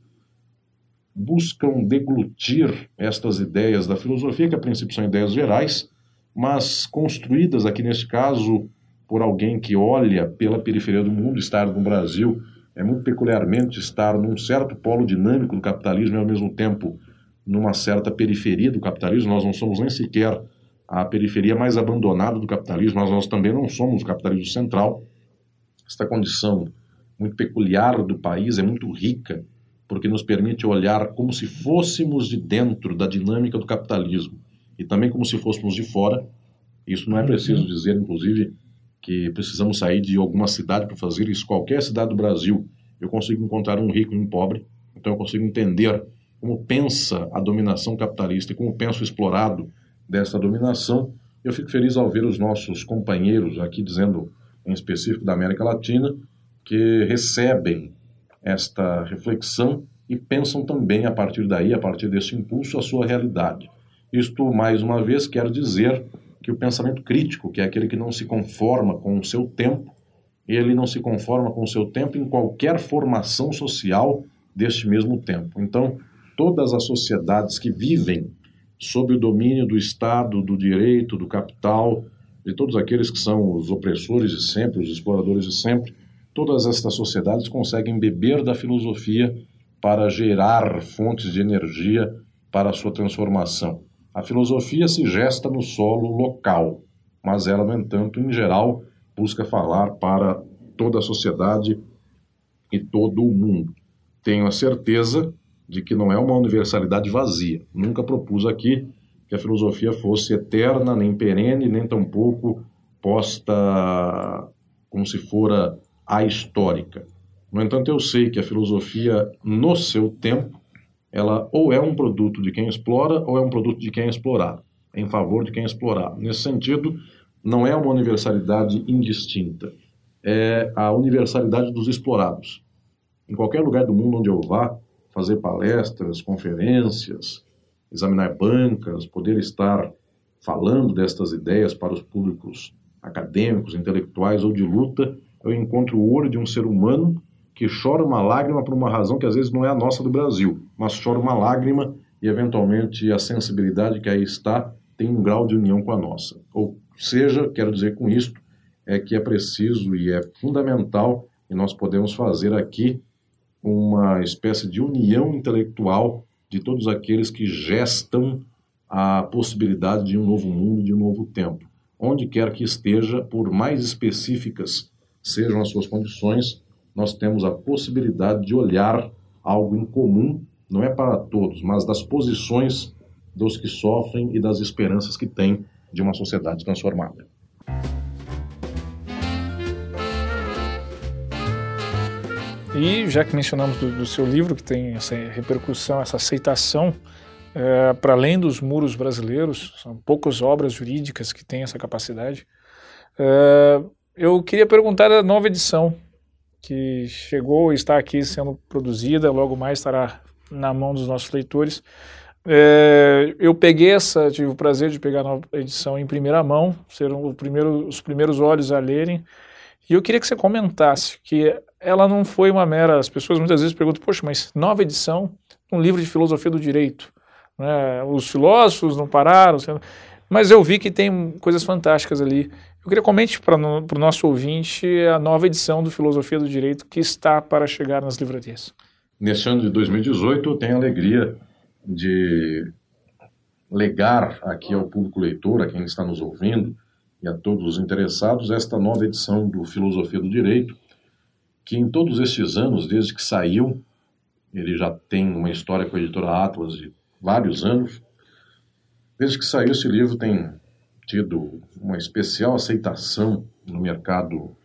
buscam deglutir estas ideias da filosofia, que a princípio são ideias gerais, mas construídas aqui neste caso por alguém que olha pela periferia do mundo, estar no Brasil é muito peculiarmente estar num certo polo dinâmico do capitalismo e ao mesmo tempo numa certa periferia do capitalismo. Nós não somos nem sequer a periferia mais abandonada do capitalismo, mas nós também não somos o capitalismo central. Esta condição muito peculiar do país, é muito rica, porque nos permite olhar como se fôssemos de dentro da dinâmica do capitalismo e também como se fôssemos de fora. Isso não é preciso dizer, inclusive, que precisamos sair de alguma cidade para fazer isso. Qualquer cidade do Brasil, eu consigo encontrar um rico e um pobre, então eu consigo entender como pensa a dominação capitalista e como pensa o explorado dessa dominação. Eu fico feliz ao ver os nossos companheiros aqui dizendo, em específico da América Latina, que recebem esta reflexão e pensam também a partir daí, a partir desse impulso, a sua realidade. Isto, mais uma vez, quer dizer que o pensamento crítico, que é aquele que não se conforma com o seu tempo, ele não se conforma com o seu tempo em qualquer formação social deste mesmo tempo. Então, todas as sociedades que vivem sob o domínio do Estado, do direito, do capital, de todos aqueles que são os opressores de sempre, os exploradores de sempre, todas estas sociedades conseguem beber da filosofia para gerar fontes de energia para a sua transformação. A filosofia se gesta no solo local, mas ela, no entanto, em geral, busca falar para toda a sociedade e todo o mundo. Tenho a certeza de que não é uma universalidade vazia. Nunca propus aqui que a filosofia fosse eterna, nem perene, nem tampouco posta como se fora a histórica. No entanto, eu sei que a filosofia, no seu tempo, ela ou é um produto de quem explora ou é um produto de quem é explorado, em favor de quem é explorado. Nesse sentido, não é uma universalidade indistinta, é a universalidade dos explorados. Em qualquer lugar do mundo onde eu vá fazer palestras, conferências, examinar bancas, poder estar falando destas ideias para os públicos acadêmicos, intelectuais ou de luta, eu encontro o olho de um ser humano que chora uma lágrima por uma razão que às vezes não é a nossa do Brasil, mas chora uma lágrima e eventualmente a sensibilidade que aí está tem um grau de união com a nossa. Ou seja, quero dizer com isto, é que é preciso e é fundamental e nós podemos fazer aqui uma espécie de união intelectual de todos aqueles que gestam a possibilidade de um novo mundo, de um novo tempo. Onde quer que esteja, por mais específicas sejam as suas condições, nós temos a possibilidade de olhar algo em comum, não é para todos, mas das posições dos que sofrem e das esperanças que têm de uma sociedade transformada. E já que mencionamos do, do seu livro, que tem essa repercussão, essa aceitação, é, para além dos muros brasileiros, são poucas obras jurídicas que têm essa capacidade. É, eu queria perguntar da nova edição, que chegou e está aqui sendo produzida, logo mais estará na mão dos nossos leitores. É, eu peguei essa, tive o prazer de pegar a nova edição em primeira mão, serão primeiro, os primeiros olhos a lerem, e eu queria que você comentasse que ela não foi uma mera. As pessoas muitas vezes perguntam, poxa, mas nova edição, um livro de filosofia do direito. Né? Os filósofos não pararam, mas eu vi que tem coisas fantásticas ali. Eu queria comente para o nosso ouvinte a nova edição do Filosofia do Direito que está para chegar nas livrarias. Neste ano de 2018, eu tenho a alegria de legar aqui ao público leitor, a quem está nos ouvindo e a todos os interessados, esta nova edição do Filosofia do Direito, que em todos estes anos, desde que saiu, ele já tem uma história com a editora Atlas de vários anos, desde que saiu esse livro tem tido uma especial aceitação no mercado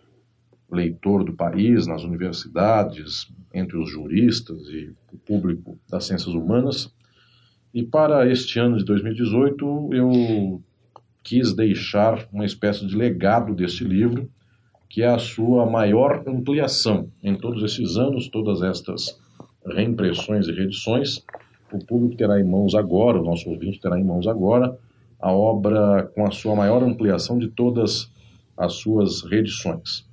leitor do país, nas universidades, entre os juristas e o público das ciências humanas. E para este ano de 2018, eu quis deixar uma espécie de legado deste livro, que é a sua maior ampliação. Em todos esses anos, todas estas reimpressões e reedições, o público terá em mãos agora, o nosso ouvinte terá em mãos agora, a obra com a sua maior ampliação de todas as suas reedições.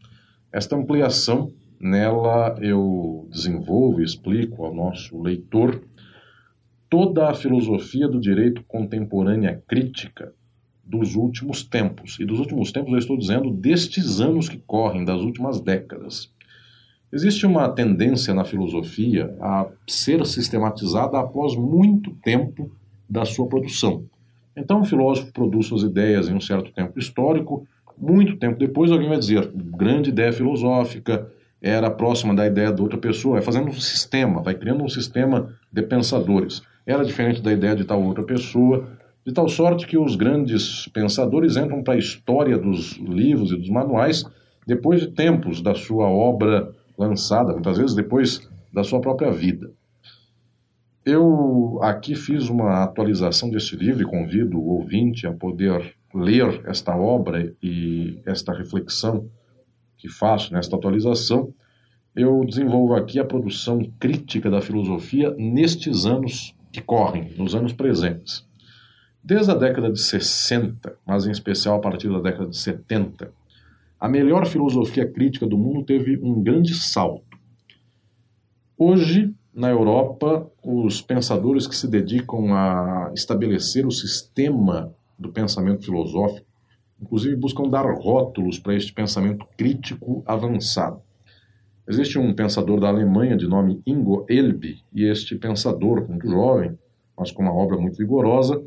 Esta ampliação Nela eu desenvolvo e explico ao nosso leitor toda a filosofia do direito contemporânea crítica dos últimos tempos. E dos últimos tempos eu estou dizendo destes anos que correm, das últimas décadas. Existe uma tendência na filosofia a ser sistematizada após muito tempo da sua produção. Então, o filósofo produz suas ideias em um certo tempo histórico, muito tempo depois alguém vai dizer, grande ideia filosófica, era próxima da ideia de outra pessoa, vai fazendo um sistema, vai criando um sistema de pensadores. Era diferente da ideia de tal outra pessoa, de tal sorte que os grandes pensadores entram para a história dos livros e dos manuais depois de tempos da sua obra lançada, muitas vezes depois da sua própria vida. Eu aqui fiz uma atualização deste livro e convido o ouvinte a poder ler esta obra e esta reflexão que faço nesta atualização. Eu desenvolvo aqui a produção crítica da filosofia nestes anos que correm, nos anos presentes. Desde a década de 60, mas em especial a partir da década de 70, a melhor filosofia crítica do mundo teve um grande salto. Hoje, na Europa, os pensadores que se dedicam a estabelecer o sistema do pensamento filosófico, inclusive buscam dar rótulos para este pensamento crítico avançado. Existe um pensador da Alemanha de nome Ingo Elbe, e este pensador, muito jovem, mas com uma obra muito vigorosa,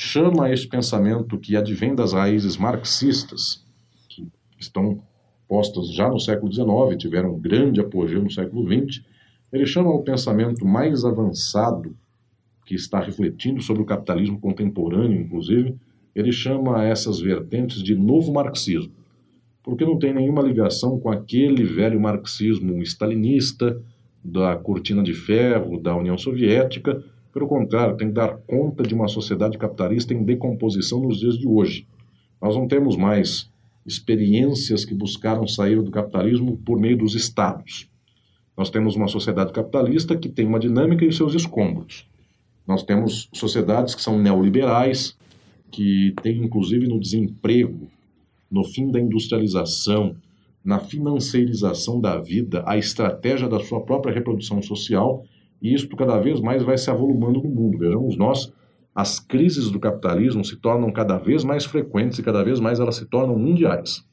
chama este pensamento que advém das raízes marxistas, que estão postas já no século XIX, tiveram um grande apogeu no século XX, ele chama o pensamento mais avançado, que está refletindo sobre o capitalismo contemporâneo, inclusive, ele chama essas vertentes de novo marxismo, porque não tem nenhuma ligação com aquele velho marxismo stalinista da cortina de ferro da União Soviética, pelo contrário, tem que dar conta de uma sociedade capitalista em decomposição nos dias de hoje. Nós não temos mais experiências que buscaram sair do capitalismo por meio dos estados. Nós temos uma sociedade capitalista que tem uma dinâmica e seus escombros. Nós temos sociedades que são neoliberais, que têm inclusive no desemprego, no fim da industrialização, na financiarização da vida, a estratégia da sua própria reprodução social e isso cada vez mais vai se avolumando no mundo. Vejamos nós, as crises do capitalismo se tornam cada vez mais frequentes e cada vez mais elas se tornam mundiais.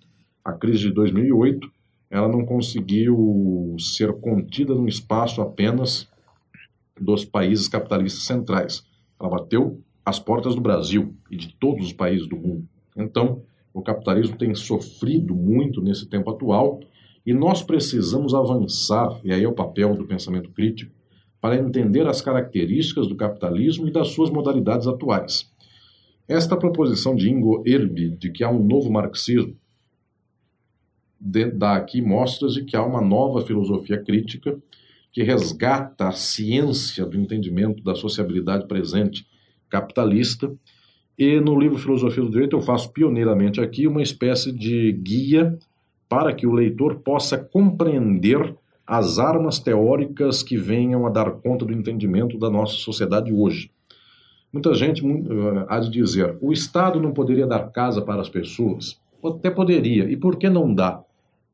A crise de 2008, ela não conseguiu ser contida num espaço apenas dos países capitalistas centrais. Ela bateu as portas do Brasil e de todos os países do mundo. Então, o capitalismo tem sofrido muito nesse tempo atual e nós precisamos avançar, e aí é o papel do pensamento crítico, para entender as características do capitalismo e das suas modalidades atuais. Esta proposição de Ingo Erbe de que há um novo marxismo dá aqui mostras de que há uma nova filosofia crítica que resgata a ciência do entendimento da sociabilidade presente capitalista. E no livro Filosofia do Direito eu faço pioneiramente aqui uma espécie de guia para que o leitor possa compreender as armas teóricas que venham a dar conta do entendimento da nossa sociedade hoje. Muita gente uh, há de dizer: o Estado não poderia dar casa para as pessoas? Até poderia. E por que não dá?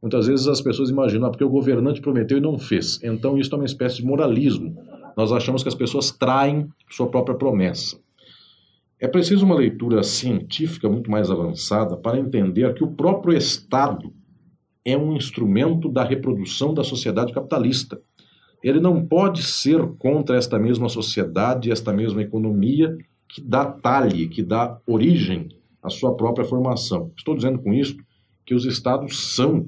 Muitas vezes as pessoas imaginam, ah, porque o governante prometeu e não fez. Então isso é uma espécie de moralismo. Nós achamos que as pessoas traem sua própria promessa. É preciso uma leitura científica muito mais avançada para entender que o próprio Estado é um instrumento da reprodução da sociedade capitalista. Ele não pode ser contra esta mesma sociedade, esta mesma economia que dá talhe, que dá origem à sua própria formação. Estou dizendo com isso que os estados são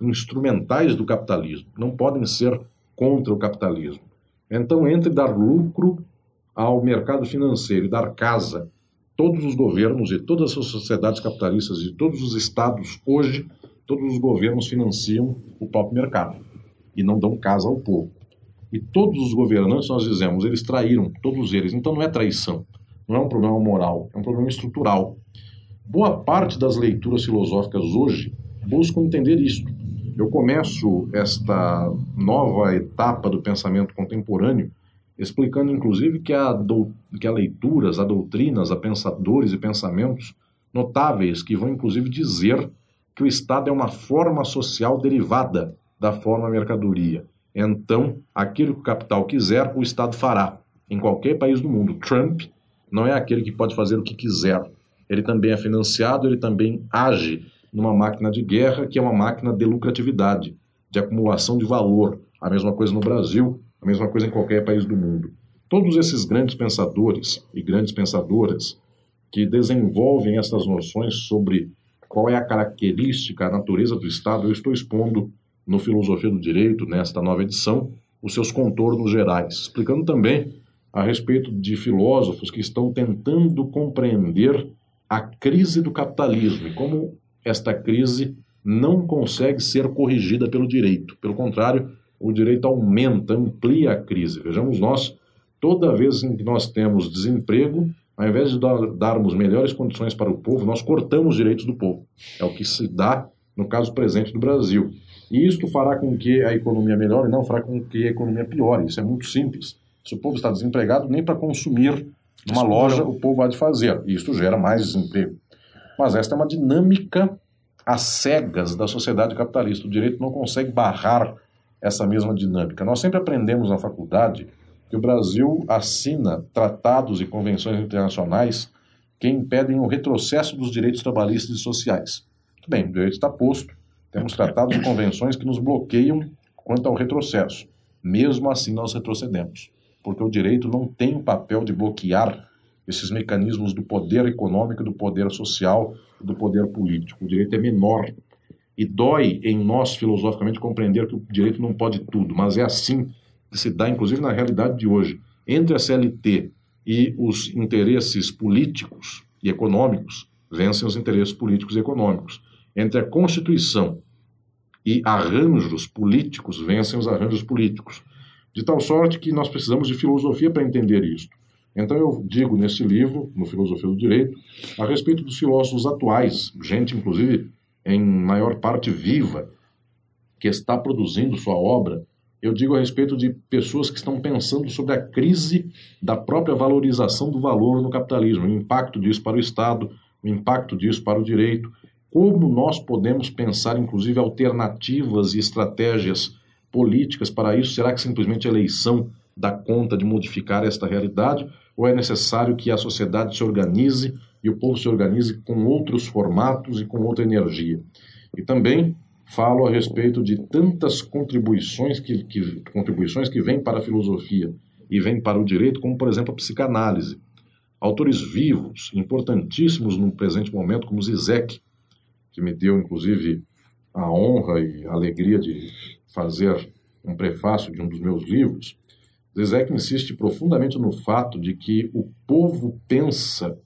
instrumentais do capitalismo, não podem ser contra o capitalismo. Então, entre dar lucro ao mercado financeiro e dar casa, todos os governos e todas as sociedades capitalistas e todos os estados hoje todos os governos financiam o próprio mercado e não dão casa ao povo. E todos os governantes, nós dizemos, eles traíram, todos eles. Então não é traição, não é um problema moral, é um problema estrutural. Boa parte das leituras filosóficas hoje buscam entender isso. Eu começo esta nova etapa do pensamento contemporâneo explicando, inclusive, que há, do, que há leituras, há doutrinas, há pensadores e pensamentos notáveis que vão, inclusive, dizer que o Estado é uma forma social derivada da forma mercadoria. Então, aquilo que o capital quiser, o Estado fará. Em qualquer país do mundo. Trump não é aquele que pode fazer o que quiser. Ele também é financiado, ele também age numa máquina de guerra que é uma máquina de lucratividade, de acumulação de valor. A mesma coisa no Brasil, a mesma coisa em qualquer país do mundo. Todos esses grandes pensadores e grandes pensadoras que desenvolvem essas noções sobre qual é a característica, a natureza do Estado, eu estou expondo no Filosofia do Direito, nesta nova edição, os seus contornos gerais, explicando também a respeito de filósofos que estão tentando compreender a crise do capitalismo e como esta crise não consegue ser corrigida pelo direito. Pelo contrário, o direito aumenta, amplia a crise. Vejamos nós, toda vez em que nós temos desemprego, ao invés de darmos melhores condições para o povo, nós cortamos os direitos do povo. É o que se dá no caso presente do Brasil. E isto fará com que a economia melhore, não fará com que a economia piore. Isso é muito simples. Se o povo está desempregado, nem para consumir numa loja o povo há de fazer. E isso gera mais desemprego. Mas esta é uma dinâmica às cegas da sociedade capitalista. O direito não consegue barrar essa mesma dinâmica. Nós sempre aprendemos na faculdade que o Brasil assina tratados e convenções internacionais que impedem o retrocesso dos direitos trabalhistas e sociais. Muito bem, o direito está posto, temos tratados e convenções que nos bloqueiam quanto ao retrocesso. Mesmo assim, nós retrocedemos, porque o direito não tem o papel de bloquear esses mecanismos do poder econômico, do poder social, do poder político. O direito é menor. E dói em nós, filosoficamente, compreender que o direito não pode tudo, mas é assim que se dá, inclusive na realidade de hoje. Entre a CLT e os interesses políticos e econômicos, vencem os interesses políticos e econômicos. Entre a Constituição e arranjos políticos, vencem os arranjos políticos. De tal sorte que nós precisamos de filosofia para entender isso. Então eu digo nesse livro, no Filosofia do Direito, a respeito dos filósofos atuais, gente inclusive em maior parte viva, que está produzindo sua obra. Eu digo a respeito de pessoas que estão pensando sobre a crise da própria valorização do valor no capitalismo, o impacto disso para o Estado, o impacto disso para o direito, como nós podemos pensar, inclusive, alternativas e estratégias políticas para isso? Será que simplesmente a eleição dá conta de modificar esta realidade? Ou é necessário que a sociedade se organize e o povo se organize com outros formatos e com outra energia? E também falo a respeito de tantas contribuições que, que, contribuições que vêm para a filosofia e vêm para o direito, como, por exemplo, a psicanálise. Autores vivos, importantíssimos no presente momento, como Zizek, que me deu, inclusive, a honra e a alegria de fazer um prefácio de um dos meus livros, Zizek insiste profundamente no fato de que o povo pensa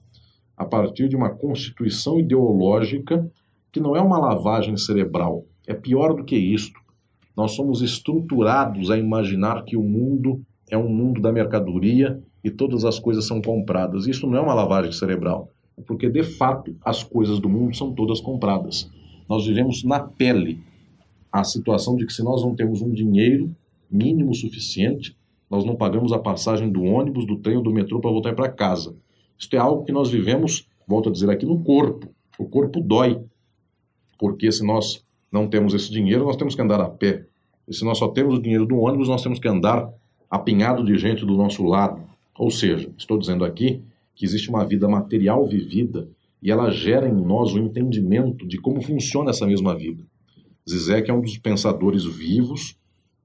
a partir de uma constituição ideológica que não é uma lavagem cerebral, é pior do que isto. Nós somos estruturados a imaginar que o mundo é um mundo da mercadoria e todas as coisas são compradas. Isso não é uma lavagem cerebral porque de fato as coisas do mundo são todas compradas. Nós vivemos na pele a situação de que se nós não temos um dinheiro mínimo suficiente, nós não pagamos a passagem do ônibus, do trem ou do metrô para voltar para casa. Isto é algo que nós vivemos, volto a dizer aqui, no corpo. O corpo dói, porque se nós não temos esse dinheiro, nós temos que andar a pé. E se nós só temos o dinheiro do ônibus, nós temos que andar apinhado de gente do nosso lado. Ou seja, estou dizendo aqui que existe uma vida material vivida e ela gera em nós o entendimento de como funciona essa mesma vida. Zizek é um dos pensadores vivos,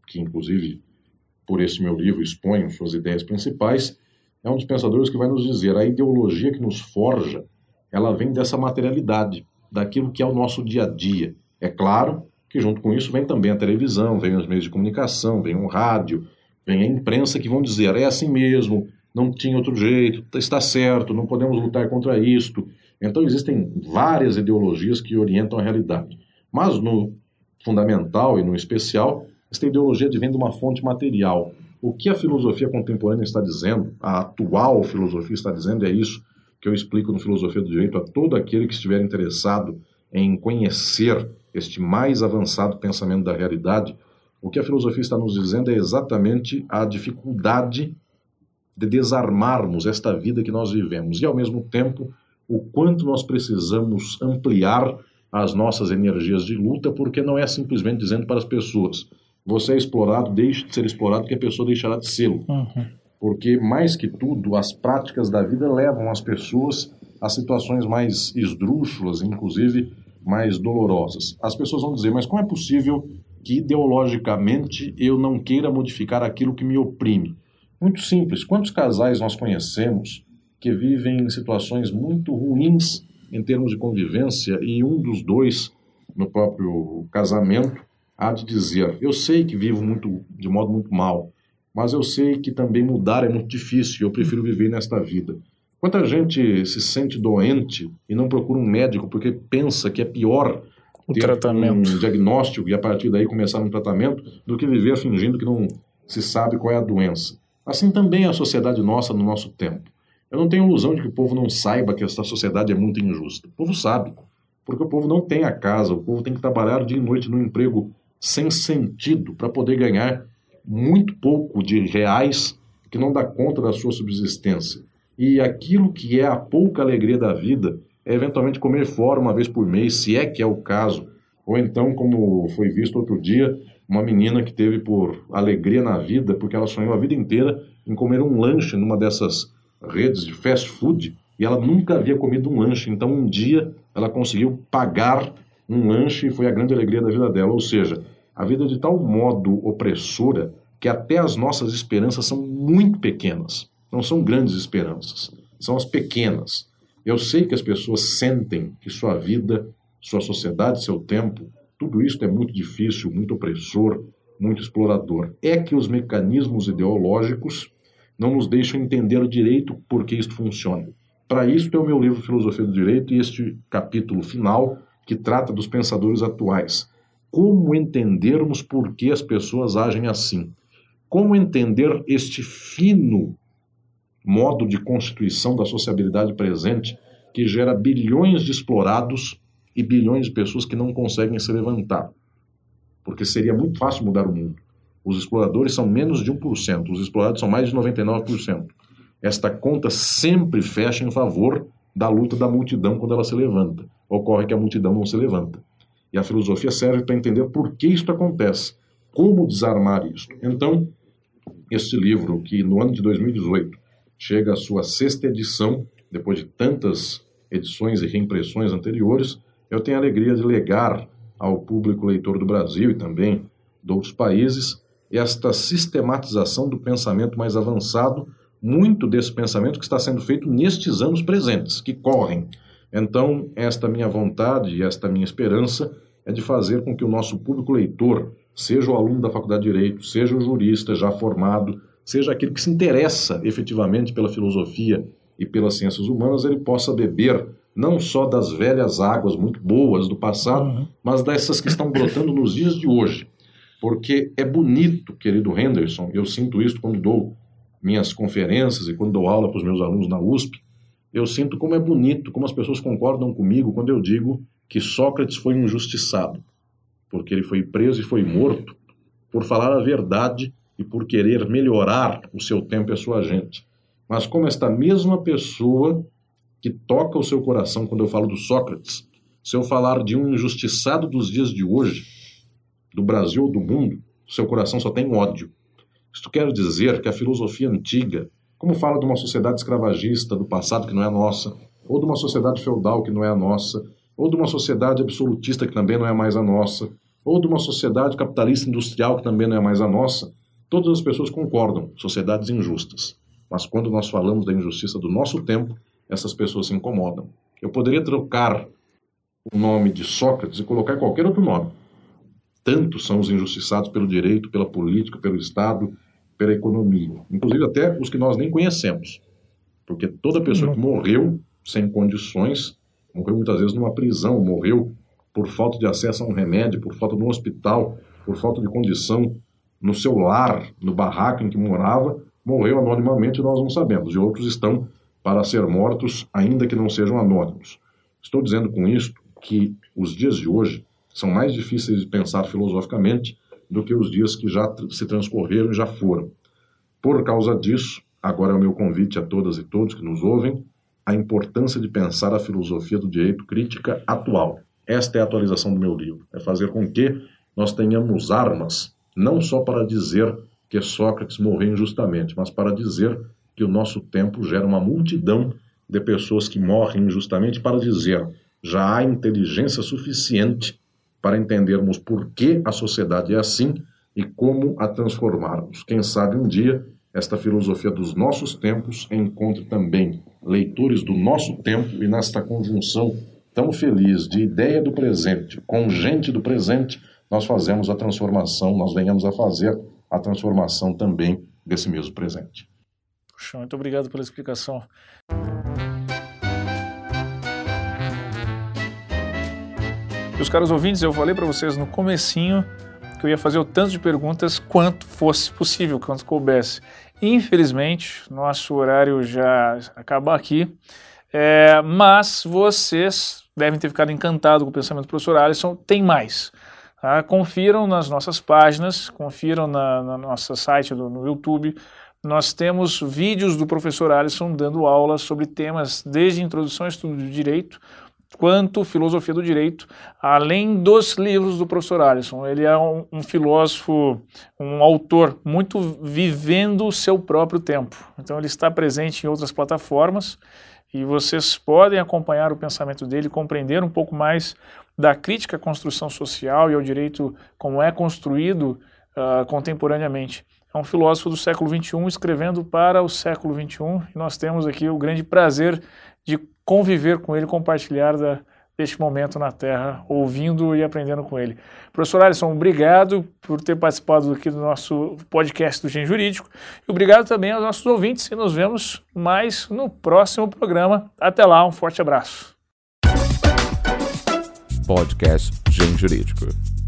que inclusive por esse meu livro expõe suas ideias principais, é um dos pensadores que vai nos dizer a ideologia que nos forja, ela vem dessa materialidade, daquilo que é o nosso dia a dia. É claro que junto com isso vem também a televisão, vem os meios de comunicação, vem o rádio, vem a imprensa que vão dizer é assim mesmo, não tinha outro jeito, está certo, não podemos lutar contra isto. Então existem várias ideologias que orientam a realidade. Mas no fundamental e no especial, esta ideologia vem de uma fonte material. O que a filosofia contemporânea está dizendo, a atual filosofia está dizendo, é isso que eu explico no Filosofia do Direito a todo aquele que estiver interessado em conhecer este mais avançado pensamento da realidade. O que a filosofia está nos dizendo é exatamente a dificuldade de desarmarmos esta vida que nós vivemos e, ao mesmo tempo, o quanto nós precisamos ampliar as nossas energias de luta, porque não é simplesmente dizendo para as pessoas: você é explorado, deixe de ser explorado, que a pessoa deixará de ser. Uhum. Porque, mais que tudo, as práticas da vida levam as pessoas a situações mais esdrúxulas, inclusive mais dolorosas. As pessoas vão dizer, mas como é possível que ideologicamente eu não queira modificar aquilo que me oprime? Muito simples. Quantos casais nós conhecemos que vivem em situações muito ruins em termos de convivência e um dos dois, no próprio casamento, há de dizer: Eu sei que vivo muito de modo muito mal, mas eu sei que também mudar é muito difícil e eu prefiro viver nesta vida. Quanta gente se sente doente e não procura um médico porque pensa que é pior o ter tratamento. um diagnóstico e a partir daí começar um tratamento do que viver fingindo que não se sabe qual é a doença. Assim também é a sociedade nossa no nosso tempo. Eu não tenho ilusão de que o povo não saiba que essa sociedade é muito injusta. O povo sabe, porque o povo não tem a casa, o povo tem que trabalhar dia e noite num emprego sem sentido para poder ganhar muito pouco de reais que não dá conta da sua subsistência e aquilo que é a pouca alegria da vida é eventualmente comer fora uma vez por mês, se é que é o caso. Ou então, como foi visto outro dia, uma menina que teve por alegria na vida, porque ela sonhou a vida inteira em comer um lanche numa dessas redes de fast food e ela nunca havia comido um lanche. Então, um dia, ela conseguiu pagar um lanche e foi a grande alegria da vida dela. Ou seja, a vida é de tal modo opressora que até as nossas esperanças são muito pequenas. Não são grandes esperanças, são as pequenas. Eu sei que as pessoas sentem que sua vida, sua sociedade, seu tempo, tudo isso é muito difícil, muito opressor, muito explorador. É que os mecanismos ideológicos não nos deixam entender direito por que isso funciona. Para isso é o meu livro Filosofia do Direito e este capítulo final que trata dos pensadores atuais. Como entendermos por que as pessoas agem assim? Como entender este fino modo de constituição da sociabilidade presente que gera bilhões de explorados e bilhões de pessoas que não conseguem se levantar. Porque seria muito fácil mudar o mundo. Os exploradores são menos de 1%, os explorados são mais de 99%. Esta conta sempre fecha em favor da luta da multidão quando ela se levanta. Ocorre que a multidão não se levanta. E a filosofia serve para entender por que isso acontece, como desarmar isso. Então, este livro, que no ano de 2018 chega à sua sexta edição, depois de tantas edições e reimpressões anteriores, eu tenho a alegria de legar ao público leitor do Brasil e também de outros países esta sistematização do pensamento mais avançado, muito desse pensamento que está sendo feito nestes anos presentes, que correm. Então, esta minha vontade e esta minha esperança é de fazer com que o nosso público leitor, seja o aluno da Faculdade de Direito, seja o jurista já formado, seja aquele que se interessa efetivamente pela filosofia e pelas ciências humanas, ele possa beber não só das velhas águas muito boas do passado, uhum. mas dessas que estão brotando nos dias de hoje. Porque é bonito, querido Henderson, eu sinto isso quando dou minhas conferências e quando dou aula para os meus alunos na USP, eu sinto como é bonito, como as pessoas concordam comigo quando eu digo que Sócrates foi injustiçado, porque ele foi preso e foi morto por falar a verdade e por querer melhorar o seu tempo e a sua gente. Mas como esta mesma pessoa que toca o seu coração quando eu falo do Sócrates, se eu falar de um injustiçado dos dias de hoje, do Brasil ou do mundo, seu coração só tem ódio. Isto quer dizer que a filosofia antiga, como fala de uma sociedade escravagista do passado que não é a nossa, ou de uma sociedade feudal que não é a nossa, ou de uma sociedade absolutista que também não é mais a nossa, ou de uma sociedade capitalista industrial que também não é mais a nossa, Todas as pessoas concordam, sociedades injustas. Mas quando nós falamos da injustiça do nosso tempo, essas pessoas se incomodam. Eu poderia trocar o nome de Sócrates e colocar qualquer outro nome. Tantos são os injustiçados pelo direito, pela política, pelo Estado, pela economia. Inclusive até os que nós nem conhecemos. Porque toda pessoa que morreu sem condições, morreu muitas vezes numa prisão, morreu por falta de acesso a um remédio, por falta de um hospital, por falta de condição no seu lar, no barraco em que morava, morreu anonimamente, nós não sabemos, e outros estão para ser mortos, ainda que não sejam anônimos. Estou dizendo com isto que os dias de hoje são mais difíceis de pensar filosoficamente do que os dias que já se transcorreram e já foram. Por causa disso, agora é o meu convite a todas e todos que nos ouvem, a importância de pensar a filosofia do direito crítica atual. Esta é a atualização do meu livro. É fazer com que nós tenhamos armas, não só para dizer que Sócrates morreu injustamente, mas para dizer que o nosso tempo gera uma multidão de pessoas que morrem injustamente para dizer já há inteligência suficiente para entendermos por que a sociedade é assim e como a transformarmos. Quem sabe um dia esta filosofia dos nossos tempos encontre também leitores do nosso tempo e nesta conjunção tão feliz de ideia do presente com gente do presente, nós fazemos a transformação, nós venhamos a fazer a transformação também desse mesmo presente. Puxa, muito obrigado pela explicação. Meus caros ouvintes, eu falei para vocês no comecinho que eu ia fazer o tanto de perguntas quanto fosse possível, quanto coubesse. Infelizmente, nosso horário já acaba aqui, é, mas vocês devem ter ficado encantados com o pensamento do professor Alisson. Tem mais. Tá? Confiram nas nossas páginas, confiram na, na nossa site do, no YouTube. Nós temos vídeos do professor Alisson dando aulas sobre temas desde introdução ao estudo de direito, quanto filosofia do direito, além dos livros do professor Alisson. Ele é um, um, filósofo, um autor muito vivendo o seu próprio tempo. Então ele está presente em outras plataformas e vocês podem acompanhar o pensamento dele, compreender um pouco mais da crítica à construção social e ao direito como é construído uh, contemporaneamente. É um filósofo do século XXI escrevendo para o século XXI e nós temos aqui o grande prazer de conviver com ele, compartilhar da, deste momento na Terra, ouvindo e aprendendo com ele. Professor Alisson, obrigado por ter participado aqui do nosso podcast do Gen Jurídico e obrigado também aos nossos ouvintes e nos vemos mais no próximo programa. Até lá, um forte abraço. Podcast Gen Jurídico.